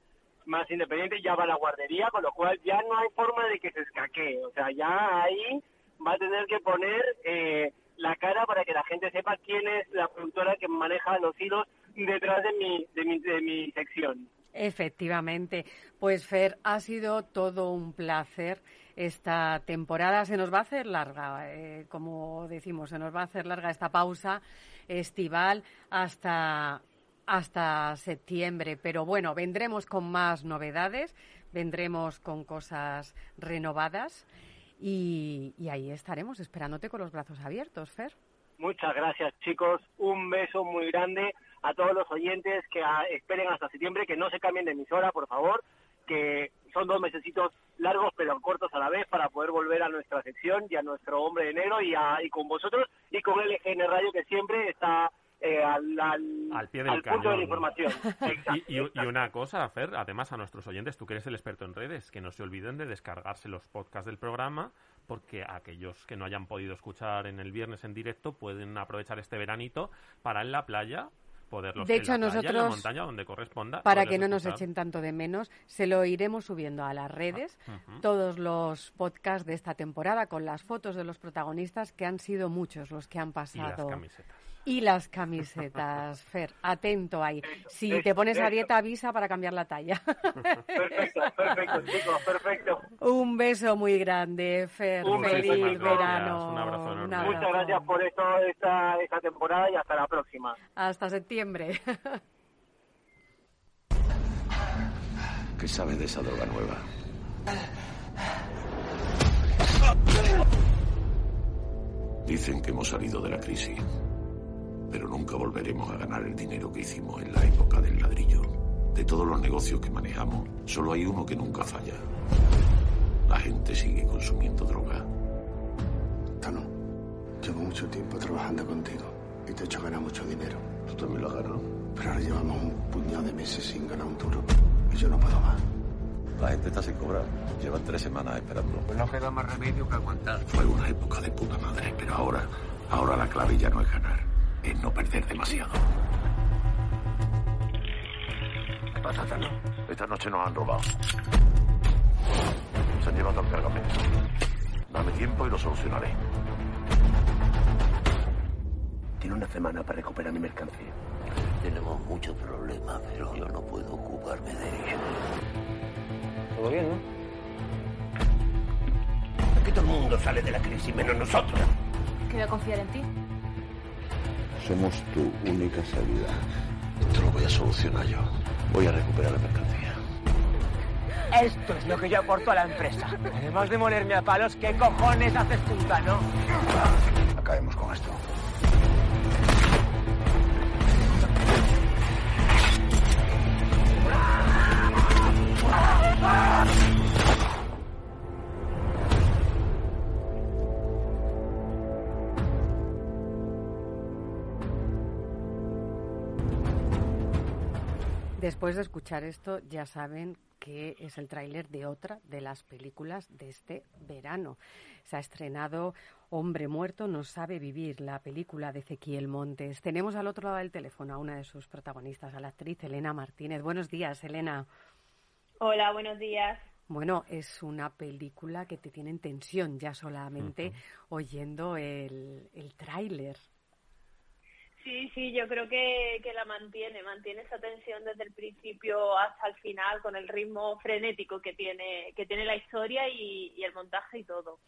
más independiente, ya va a la guardería, con lo cual ya no hay forma de que se escaquee, o sea, ya ahí va a tener que poner eh, la cara para que la gente sepa quién es la productora que maneja los hilos detrás de mi, de mi, de mi sección. Efectivamente. Pues Fer, ha sido todo un placer. Esta temporada se nos va a hacer larga, eh, como decimos, se nos va a hacer larga esta pausa estival hasta, hasta septiembre. Pero bueno, vendremos con más novedades, vendremos con cosas renovadas y, ahí estaremos esperándote con los brazos abiertos, Fer. Muchas gracias, chicos. Un beso muy grande a todos los oyentes que a, esperen hasta septiembre, que no se cambien de emisora, por favor, que son dos mesecitos largos pero cortos a la vez para poder volver a nuestra sección y a nuestro hombre de negro y, a, y con vosotros y con LGN Radio que siempre está eh, al, al, al, pie del al cañón. punto de la información. (laughs) y, y, y, una cosa, Fer, además a nuestros oyentes, tú que eres el experto en redes, que no se olviden de descargarse los podcasts del programa, porque aquellos que no hayan podido escuchar en el viernes en directo pueden aprovechar este veranito para en la playa poderlos de hecho, en la playa, nosotros, en la montaña, donde corresponda. Para que no escuchar. nos echen tanto de menos, se lo iremos subiendo a las redes, uh -huh. todos los podcasts de esta temporada, con las fotos de los protagonistas, que han sido muchos los que han pasado. Y las camisetas. Y las camisetas, (laughs) Fer, atento ahí. Si te pones a dieta, avisa para cambiar la talla. Perfecto, perfecto, chicos, perfecto. Un beso muy grande, Fer. Un Feliz verano. Un abrazo enorme. Un abrazo. Muchas gracias por esto, esta, esta temporada y hasta la próxima. Hasta septiembre. (laughs) ¿Qué sabe de esa droga nueva? (laughs) Dicen que hemos salido de la crisis, pero nunca volveremos a ganar el dinero que hicimos en la época del ladrillo. De todos los negocios que manejamos, solo hay uno que nunca falla. La gente sigue consumiendo droga. Tano, llevo mucho tiempo trabajando contigo y te he hecho ganar mucho dinero. ¿Tú también lo has ganado? Pero ahora llevamos un puñado de meses sin ganar un duro y yo no puedo más. La gente está sin cobrar. Llevan tres semanas esperando. Pues no queda más remedio que aguantar. Fue una época de puta madre, pero ahora, ahora la clave ya no es ganar, es no perder demasiado. ¿Qué pasa, Tano? Esta noche nos han robado. Se han llevado el cargamento. Dame tiempo y lo solucionaré. Tiene una semana para recuperar mi mercancía. Tenemos muchos problemas, pero yo no puedo ocuparme de ello. ¿Todo bien, no? Aquí todo el mundo sale de la crisis, menos nosotros. Que voy a confiar en ti. Somos tu única salida. Esto lo voy a solucionar yo. Voy a recuperar la mercancía. Esto es lo que yo aporto a la empresa. Además de molerme a palos, ¿qué cojones haces tú, no? Acabemos con Después de escuchar esto, ya saben que es el tráiler de otra de las películas de este verano. Se ha estrenado Hombre Muerto no sabe vivir, la película de Ezequiel Montes. Tenemos al otro lado del teléfono a una de sus protagonistas, a la actriz Elena Martínez. Buenos días, Elena. Hola, buenos días. Bueno, es una película que te tiene en tensión ya solamente uh -huh. oyendo el, el tráiler. Sí, sí, yo creo que, que la mantiene, mantiene esa tensión desde el principio hasta el final con el ritmo frenético que tiene, que tiene la historia y, el montaje y todo.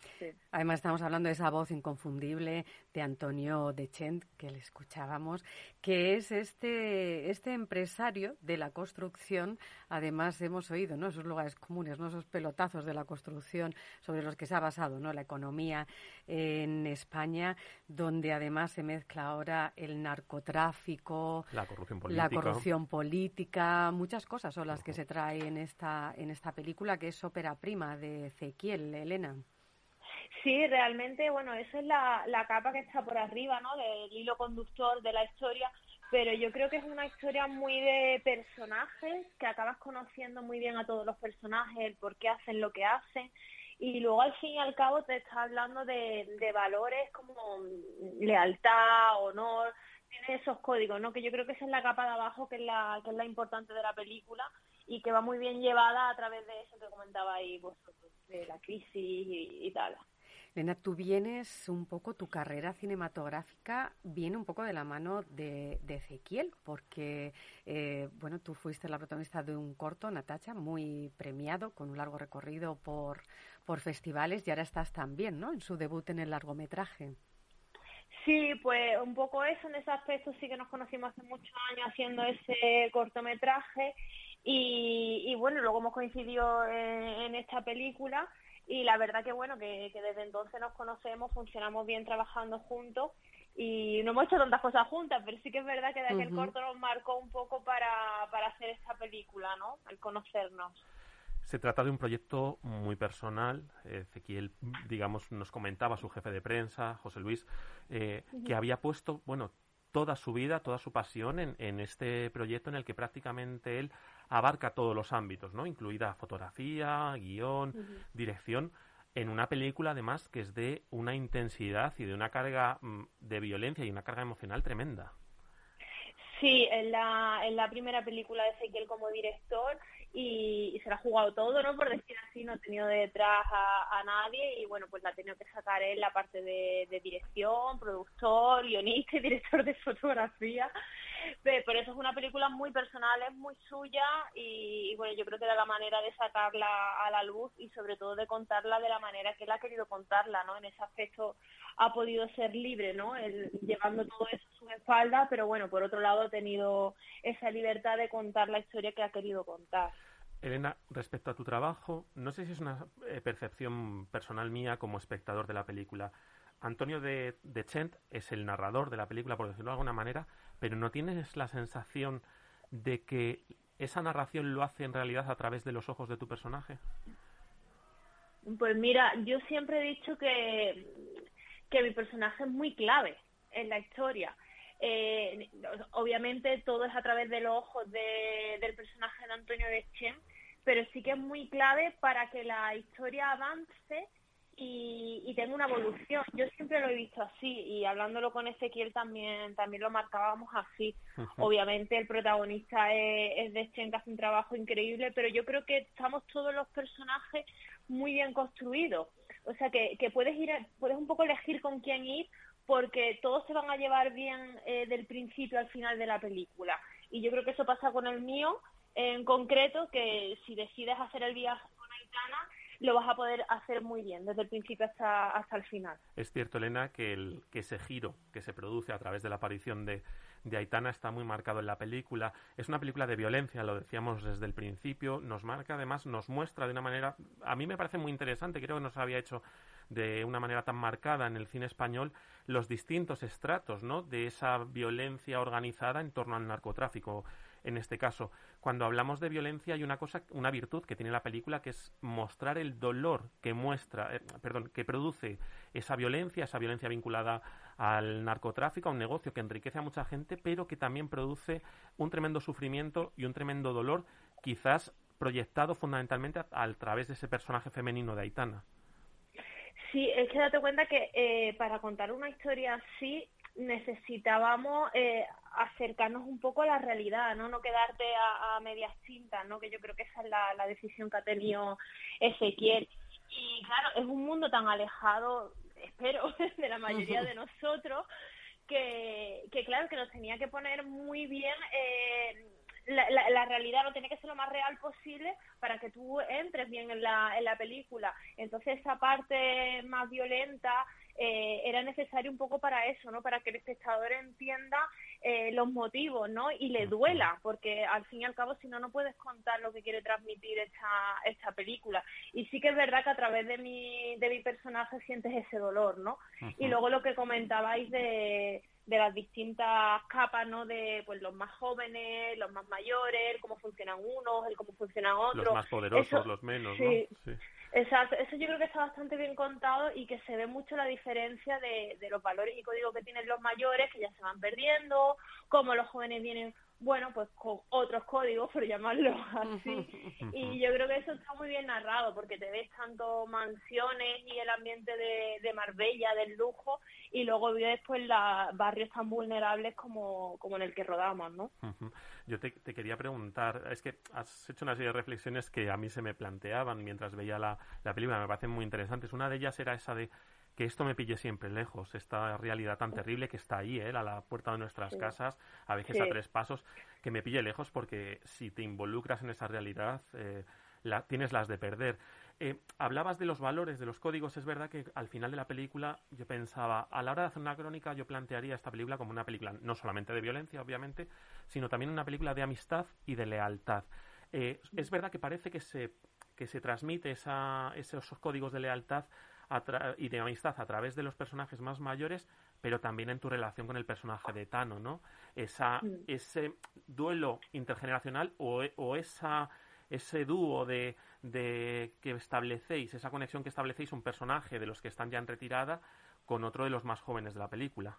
Además estamos hablando de esa voz inconfundible de Antonio Dechent que le escuchábamos, que es este, este empresario de la construcción. Además hemos oído ¿no? esos lugares comunes, ¿no? esos pelotazos de la construcción sobre los que se ha basado ¿no? la economía en España, donde además se mezcla ahora el narcotráfico, la corrupción política, la corrupción política muchas cosas son las que se trae en esta, en esta película que es ópera prima de Ezequiel, Elena. Sí, realmente, bueno, esa es la, la capa que está por arriba, ¿no? Del hilo conductor de la historia, pero yo creo que es una historia muy de personajes, que acabas conociendo muy bien a todos los personajes, el por qué hacen lo que hacen, y luego al fin y al cabo te está hablando de, de valores como lealtad, honor, tiene esos códigos, ¿no? Que yo creo que esa es la capa de abajo, que es la, que es la importante de la película y que va muy bien llevada a través de eso que comentabais vosotros, de la crisis y, y tal. Lena, tú vienes un poco, tu carrera cinematográfica viene un poco de la mano de, Ezequiel, porque, eh, bueno, tú fuiste la protagonista de un corto, Natacha, muy premiado, con un largo recorrido por, por festivales, y ahora estás también, ¿no?, en su debut en el largometraje. Sí, pues un poco eso, en ese aspecto sí que nos conocimos hace muchos años haciendo ese cortometraje y, bueno, luego hemos coincidido en, esta película y la verdad que bueno, que, desde entonces nos conocemos, funcionamos bien trabajando juntos y no hemos hecho tantas cosas juntas, pero sí que es verdad que de aquel corto nos marcó un poco para, para hacer esta película, ¿no? El conocernos. Se trata de un proyecto muy personal. Ezequiel, digamos, nos comentaba su jefe de prensa, José Luis, eh, que había puesto, bueno, toda su vida, toda su pasión en, en, este proyecto en el que prácticamente él abarca todos los ámbitos, ¿no? Incluida fotografía, guion, dirección, en una película además que es de una intensidad y de una carga mm, de violencia y una carga emocional tremenda. Sí, en la, en la primera película de Ezequiel como director y, se la ha jugado todo, ¿no? Por decir así, no ha tenido detrás a, nadie y bueno, pues la ha tenido que sacar en la parte de, de dirección, productor, guionista y director de fotografía por eso es una película muy personal, es muy suya y, bueno, yo creo que era la manera de sacarla a la luz y sobre todo de contarla de la manera que él ha querido contarla, ¿no? En ese aspecto ha podido ser libre, ¿no? El, llevando todo eso a su espalda, pero bueno, por otro lado ha tenido esa libertad de contar la historia que ha querido contar. Elena, respecto a tu trabajo, no sé si es una eh, percepción personal mía como espectador de la película. Antonio de Chent es el narrador de la película, por decirlo de alguna manera, pero ¿no tienes la sensación de que esa narración lo hace en realidad a través de los ojos de tu personaje? Pues mira, yo siempre he dicho que, que mi personaje es muy clave en la historia. Eh, obviamente todo es a través de los ojos del personaje de Antonio de Chen, pero sí que es muy clave para que la historia avance y, y tengo una evolución. Yo siempre lo he visto así y hablándolo con Ezequiel también también lo marcábamos así. Obviamente el protagonista es, de Chen que hace un trabajo increíble, pero yo creo que estamos todos los personajes muy bien construidos. O sea que, que puedes ir, puedes un poco elegir con quién ir porque todos se van a llevar bien eh, del principio al final de la película. Y yo creo que eso pasa con el mío en concreto, que si decides hacer el viaje con Aitana, lo vas a poder hacer muy bien, desde el principio hasta, hasta el final. Es cierto, Elena, que, el, que ese giro que se produce a través de la aparición de, de Aitana está muy marcado en la película. Es una película de violencia, lo decíamos desde el principio. Nos marca, además, nos muestra de una manera. A mí me parece muy interesante, creo que no se había hecho de una manera tan marcada en el cine español los distintos estratos ¿no? de esa violencia organizada en torno al narcotráfico en este caso. Cuando hablamos de violencia hay una cosa, una virtud que tiene la película que es mostrar el dolor que muestra, eh, perdón, que produce esa violencia, esa violencia vinculada al narcotráfico, a un negocio que enriquece a mucha gente, pero que también produce un tremendo sufrimiento y un tremendo dolor, quizás proyectado fundamentalmente a, través de ese personaje femenino de Aitana. Sí, es que date cuenta que eh, para contar una historia así necesitábamos eh, acercarnos un poco a la realidad, ¿no? No quedarte a, medias cintas, ¿no? Que yo creo que esa es la, decisión que ha tenido Ezequiel. Y claro, es un mundo tan alejado, espero, (laughs) de la mayoría de (laughs) nosotros, que, que claro, que nos tenía que poner muy bien eh, la, la, realidad no tiene que ser lo más real posible para que tú entres bien en la, en la película. Entonces esa parte más violenta eh, era necesario un poco para eso, ¿no? Para que el espectador entienda eh, los motivos, ¿no? Y le duela, porque al fin y al cabo si no, no puedes contar lo que quiere transmitir esta, esta película. Y sí que es verdad que a través de mi, de mi personaje sientes ese dolor, ¿no? Y luego lo que comentabais de de las distintas capas, ¿no? De pues los más jóvenes, los más mayores, cómo funcionan unos, el cómo funcionan otros. Los más poderosos, los menos, ¿no? Sí. Exacto, eso yo creo que está bastante bien contado y que se ve mucho la diferencia de, de los valores y códigos que tienen los mayores, que ya se van perdiendo, cómo los jóvenes vienen bueno, pues con otros códigos, por llamarlo así. Y yo creo que eso está muy bien narrado, porque te ves tanto mansiones y el ambiente de, de Marbella, del lujo, y luego ves pues los barrios tan vulnerables como, como en el que rodamos, ¿no? Yo te, te, quería preguntar, es que has hecho una serie de reflexiones que a mí se me planteaban mientras veía la, la película, me parecen muy interesantes. Una de ellas era esa de que esto me pille siempre lejos, esta realidad tan terrible que está ahí, ¿eh? a la puerta de nuestras casas, a veces a tres pasos, que me pille lejos porque si te involucras en esa realidad, eh, la, tienes las de perder. Eh, hablabas de los valores, de los códigos. Es verdad que al final de la película yo pensaba, a la hora de hacer una crónica, yo plantearía esta película como una película no solamente de violencia, obviamente, sino también una película de amistad y de lealtad. es verdad que parece que se, que se transmite esa, esos códigos de lealtad y de amistad a través de los personajes más mayores, pero también en tu relación con el personaje de Tano, ¿no? Esa, mm. Ese duelo intergeneracional o, o esa, ese dúo de, de que establecéis, esa conexión que establecéis un personaje de los que están ya en retirada con otro de los más jóvenes de la película.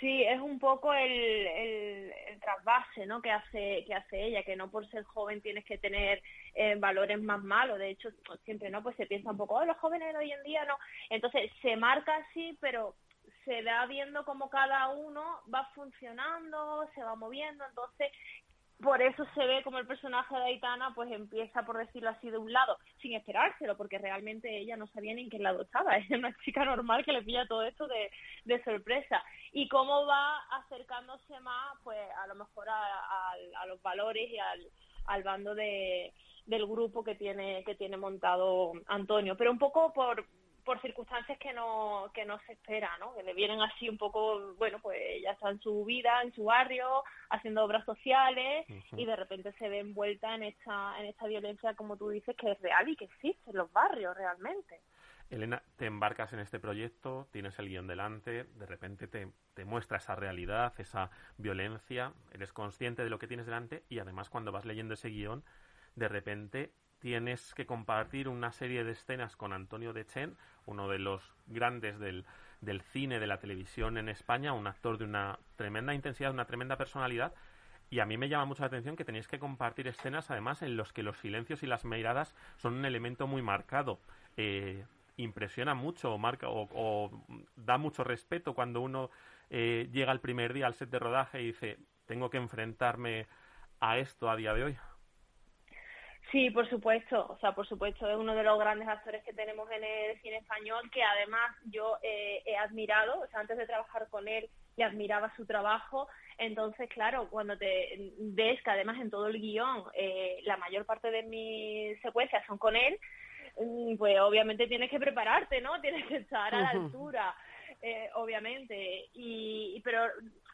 Sí, es un poco el, el, trasvase ¿no? que, hace, que hace ella, que no por ser joven tienes que tener eh, valores más malos. De hecho, siempre no pues se piensa un poco, oh, los jóvenes de hoy en día no. Entonces se marca así, pero se va viendo cómo cada uno va funcionando, se va moviendo. Entonces por eso se ve como el personaje de Aitana pues empieza, por decirlo así, de un lado, sin esperárselo, porque realmente ella no sabía ni en qué lado estaba, (laughs) es una chica normal que le pilla todo esto de, de sorpresa. Y cómo va acercándose más, pues a lo mejor a, a los valores y al, al bando de, del grupo que tiene, que tiene montado Antonio. Pero un poco por por circunstancias que no que no se espera, ¿no? Que le vienen así un poco, bueno, pues ya está en su vida, en su barrio, haciendo obras sociales y de repente se ve envuelta en esta en esta violencia, como tú dices, que es real y que existe en los barrios realmente. Elena, te embarcas en este proyecto, tienes el guion delante, de repente te, te muestra esa realidad, esa violencia, eres consciente de lo que tienes delante y además cuando vas leyendo ese guion, de repente tienes que compartir una serie de escenas con Antonio Dechen, uno de los grandes del, del cine, de la televisión en España, un actor de una tremenda intensidad, una tremenda personalidad, y a mí me llama mucho la atención que tenéis que compartir escenas además en los que los silencios y las miradas son un elemento muy marcado. Eh, impresiona mucho o marca o, da mucho respeto cuando uno eh, llega el primer día al set de rodaje y dice tengo que enfrentarme a esto a día de hoy. Sí, por supuesto, o sea, por supuesto es uno de los grandes actores que tenemos en el cine español, que además yo eh, he admirado, o sea, antes de trabajar con él le admiraba su trabajo, entonces, claro, cuando te ves que además en todo el guion eh, la mayor parte de mis secuencias son con él, mm, pues obviamente tienes que prepararte, ¿no? (laughs) Tienes que estar a la altura, eh, obviamente, y, pero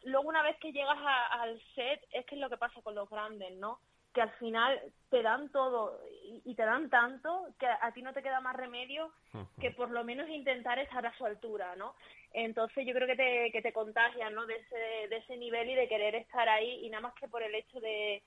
luego una vez que llegas al set es que es lo que pasa con los grandes, ¿no? Que al final te dan todo y, te dan tanto que a, ti no te queda más remedio que por lo menos intentar estar a su altura, ¿no? Entonces yo creo que te, que te contagian, ¿no? De ese, de ese nivel y de querer estar ahí y nada más que por el hecho de,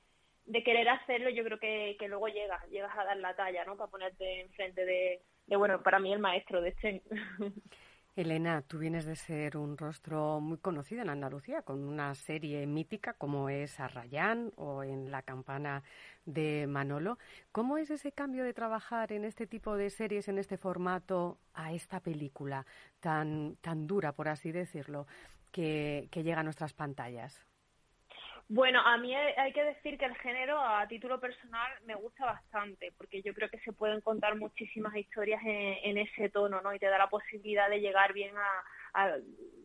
de querer hacerlo yo creo que, que luego llegas, llegas a dar la talla, ¿no? Para ponerte enfrente de, de bueno, para mí el maestro de este. (laughs) Elena, tú vienes de ser un rostro muy conocido en Andalucía, con una serie mítica como es Arrayán o en La campana de Manolo. ¿Cómo es ese cambio de trabajar en este tipo de series, en este formato, a esta película tan, tan dura, por así decirlo, que, que llega a nuestras pantallas? Bueno, a mí hay que decir que el género a título personal me gusta bastante, porque yo creo que se pueden contar muchísimas historias en, ese tono, ¿no? Y te da la posibilidad de llegar bien a,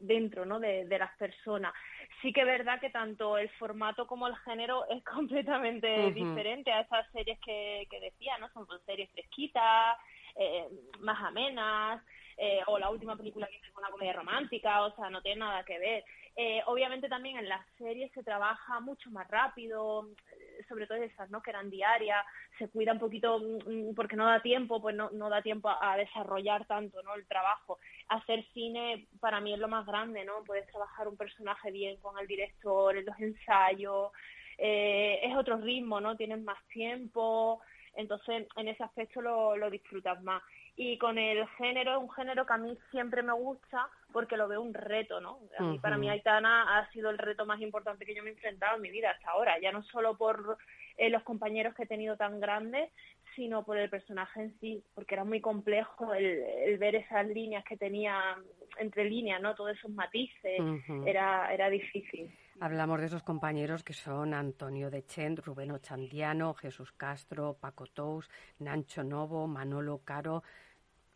dentro, ¿no? De, las personas. Sí que es verdad que tanto el formato como el género (laughs) es completamente diferente a esas series que, que decía, ¿no? Son series fresquitas, eh, más amenas, eh, o la última película que es una comedia romántica, o sea, no tiene nada que ver. Eh, obviamente también en las series se trabaja mucho más rápido, eh, sobre todo esas, ¿no? Que eran diarias, se cuida un poquito mm, mm, porque no da tiempo, pues no, no da tiempo a, desarrollar tanto, ¿no? El trabajo. Hacer cine para mí es lo más grande, ¿no? Puedes trabajar un personaje bien con el director, en los ensayos, es otro ritmo, ¿no? Tienes más tiempo, entonces en ese aspecto lo, lo disfrutas más y con el género, es un género que a mí siempre me gusta porque lo veo un reto, ¿no? A mí, Para mí Aitana ha sido el reto más importante que yo me he enfrentado en mi vida hasta ahora, ya no solo por eh, los compañeros que he tenido tan grandes, sino por el personaje en sí, porque era muy complejo el, ver esas líneas que tenía entre líneas, ¿no? Todos esos matices, era, era difícil. Hablamos de esos compañeros que son Antonio Dechent, Rubén Ochandiano, Jesús Castro, Paco Tous, Nancho Novo, Manolo Caro,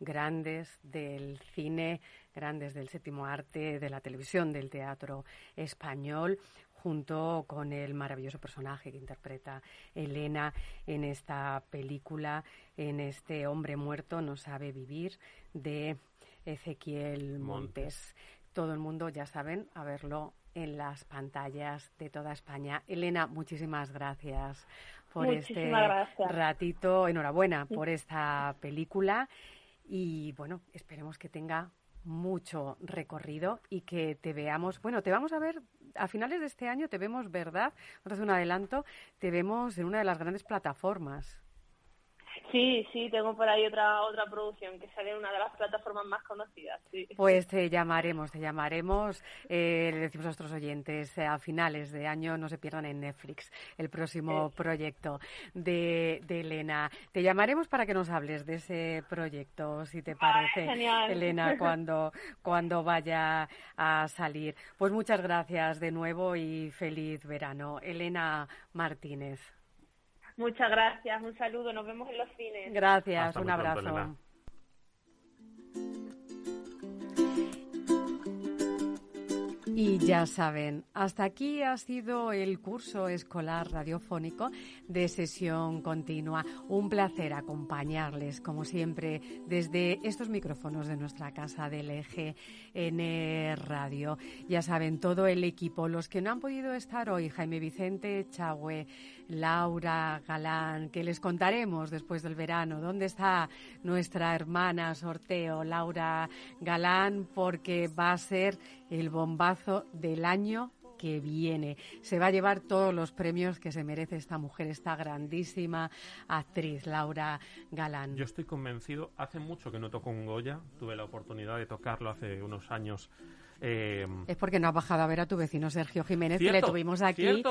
grandes del cine, grandes del séptimo arte, de la televisión, del teatro español, junto con el maravilloso personaje que interpreta Elena en esta película, en este hombre muerto no sabe vivir de Ezequiel Montes. Todo el mundo, ya saben, a verlo en las pantallas de toda España. Elena, muchísimas gracias por este ratito. Enhorabuena por esta película y bueno, esperemos que tenga mucho recorrido y que te veamos. Bueno, te vamos a ver a finales de este año, te vemos, ¿verdad? Vamos a un adelanto, te vemos en una de las grandes plataformas. Sí, sí, tengo por ahí otra otra producción que sale en una de las plataformas más conocidas. Sí. Pues te llamaremos, te llamaremos. Eh, le decimos a nuestros oyentes eh, a finales de año no se pierdan en Netflix el próximo proyecto de, de, Elena. Te llamaremos para que nos hables de ese proyecto, si te parece, Elena, (laughs) cuando cuando vaya a salir. Pues muchas gracias de nuevo y feliz verano, Elena Martínez. Muchas gracias, un saludo, nos vemos en los cines. Gracias, un abrazo. Y ya saben, hasta aquí ha sido el curso escolar radiofónico de sesión continua. Un placer acompañarles, como siempre, desde estos micrófonos de nuestra casa del eje en Radio. Ya saben, todo el equipo, los que no han podido estar hoy, Jaime Vicente Chagüe, Laura Galán, que les contaremos después del verano dónde está nuestra hermana sorteo, Laura Galán, porque va a ser el bombazo del año que viene. Se va a llevar todos los premios que se merece esta mujer, esta grandísima actriz, Laura Galán. Yo estoy convencido, hace mucho que no toco un Goya, tuve la oportunidad de tocarlo hace unos años eh, es porque no has bajado a ver a tu vecino Sergio Jiménez, que le tuvimos aquí.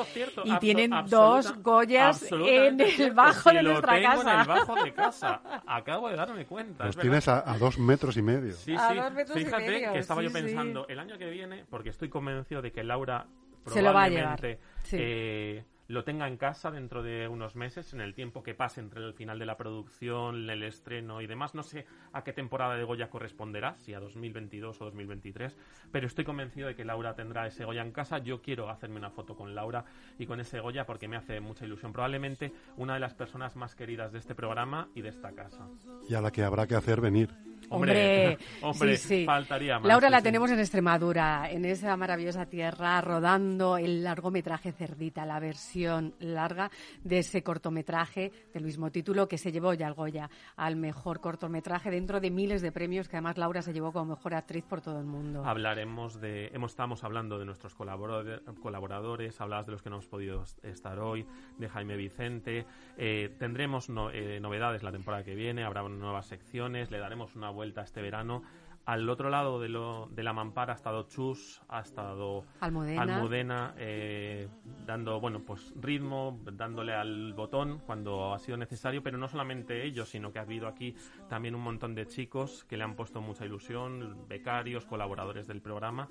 y tienen dos Goyas en el bajo de nuestra tengo casa. en el bajo de casa. Acabo de darme cuenta. Los tienes a, dos metros y medio. Sí, sí. Fíjate que estaba yo pensando, el año que viene, porque estoy convencido de que Laura se lo va a llevar. Eh, lo tenga en casa dentro de unos meses, en el tiempo que pase entre el final de la producción, el estreno y demás. No sé a qué temporada de Goya corresponderá, si a 2022 o 2023, pero estoy convencido de que Laura tendrá ese Goya en casa. Yo quiero hacerme una foto con Laura y con ese Goya porque me hace mucha ilusión. Probablemente una de las personas más queridas de este programa y de esta casa. Y a la que habrá que hacer venir. Hombre, hombre, (laughs) faltaría más. Laura la tenemos en Extremadura, en esa maravillosa tierra, rodando el largometraje Cerdita, la versión larga de ese cortometraje del mismo título que se llevó ya al Goya al mejor cortometraje dentro de miles de premios que además Laura se llevó como mejor actriz por todo el mundo. Hablaremos de, hemos, estamos hablando de nuestros colaboradores, hablabas de los que no hemos podido estar hoy, de Jaime Vicente, eh, tendremos eh, novedades la temporada que viene, habrá nuevas secciones, le daremos una vuelta este verano. Al otro lado de, lo, de la mampara ha estado Chus, ha estado Almudena, eh, dando bueno pues ritmo, dándole al botón cuando ha sido necesario, pero no solamente ellos, sino que ha habido aquí también un montón de chicos que le han puesto mucha ilusión, becarios, colaboradores del programa,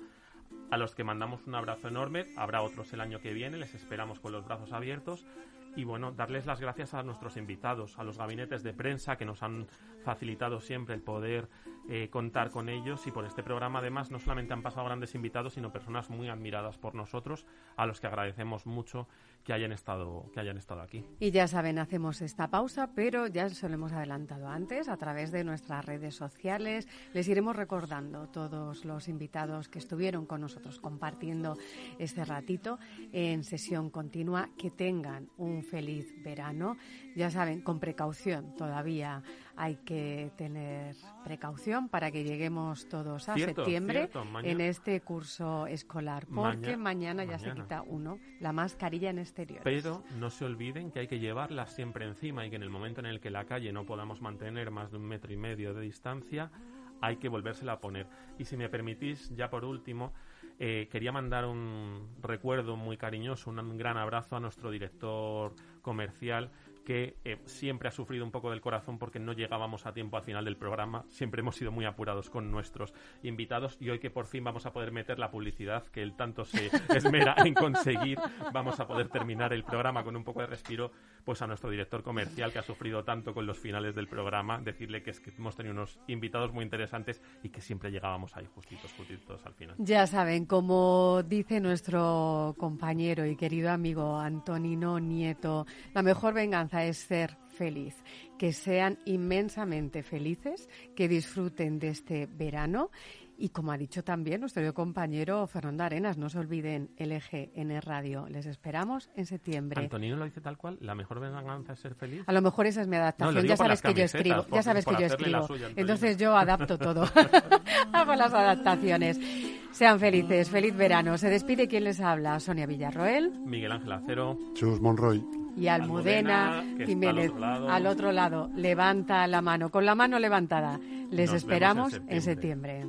a los que mandamos un abrazo enorme. Habrá otros el año que viene, les esperamos con los brazos abiertos y bueno, darles las gracias a nuestros invitados, a los gabinetes de prensa que nos han facilitado siempre el poder eh, contar con ellos. Y por este programa además no solamente han pasado grandes invitados, sino personas muy admiradas por nosotros, a los que agradecemos mucho que hayan estado, que hayan estado aquí. Y ya saben, hacemos esta pausa, pero ya se lo hemos adelantado antes a través de nuestras redes sociales. Les iremos recordando todos los invitados que estuvieron con nosotros compartiendo este ratito en sesión continua. Que tengan un feliz verano. Ya saben, con precaución todavía hay que tener precaución para que lleguemos todos a septiembre en este curso escolar, porque mañana, ya se quita uno la mascarilla en exterior. Pero no se olviden que hay que llevarla siempre encima y que en el momento en el que la calle no podamos mantener más de un metro y medio de distancia, hay que volvérsela a poner. Y si me permitís, ya por último, eh, quería mandar un recuerdo muy cariñoso, un gran abrazo a nuestro director comercial que eh, siempre ha sufrido un poco del corazón porque no llegábamos a tiempo al final del programa. Siempre hemos sido muy apurados con nuestros invitados y hoy que por fin vamos a poder meter la publicidad que él tanto se (laughs) esmera en conseguir, vamos a poder terminar el programa con un poco de respiro, pues a nuestro director comercial que ha sufrido tanto con los finales del programa, decirle que es que hemos tenido unos invitados muy interesantes y que siempre llegábamos ahí justitos, justitos al final. Ya saben, como dice nuestro compañero y querido amigo Antonino Nieto, la mejor venganza es ser feliz. Que sean inmensamente felices, que disfruten de este verano y como ha dicho también nuestro compañero Fernando Arenas, no se olviden el eje en el radio. Les esperamos en septiembre. Antonino lo dice tal cual, la mejor venganza es ser feliz. A lo mejor esa es mi adaptación. ya sabes que yo escribo, ya sabes que yo escribo. Entonces yo adapto todo. (laughs) Hago las adaptaciones. Sean felices, feliz verano. Se despide quien les habla, Sonia Villarroel, Miguel Ángel Acero, Chus Monroy y Almudena, Jiménez al otro, lado. Levanta la mano, con la mano levantada. Les esperamos En septiembre.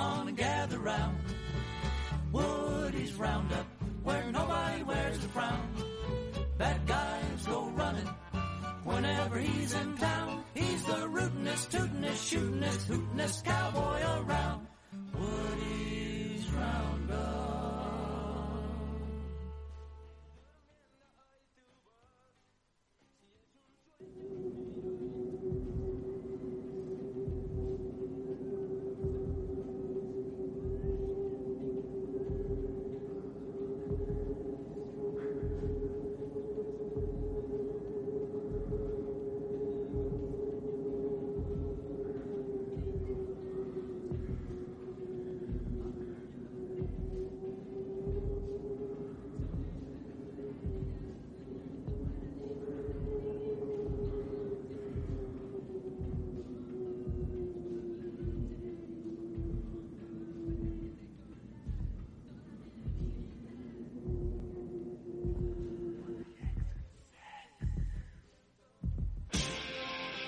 on and gather round. Woody's Roundup, where nobody wears a frown.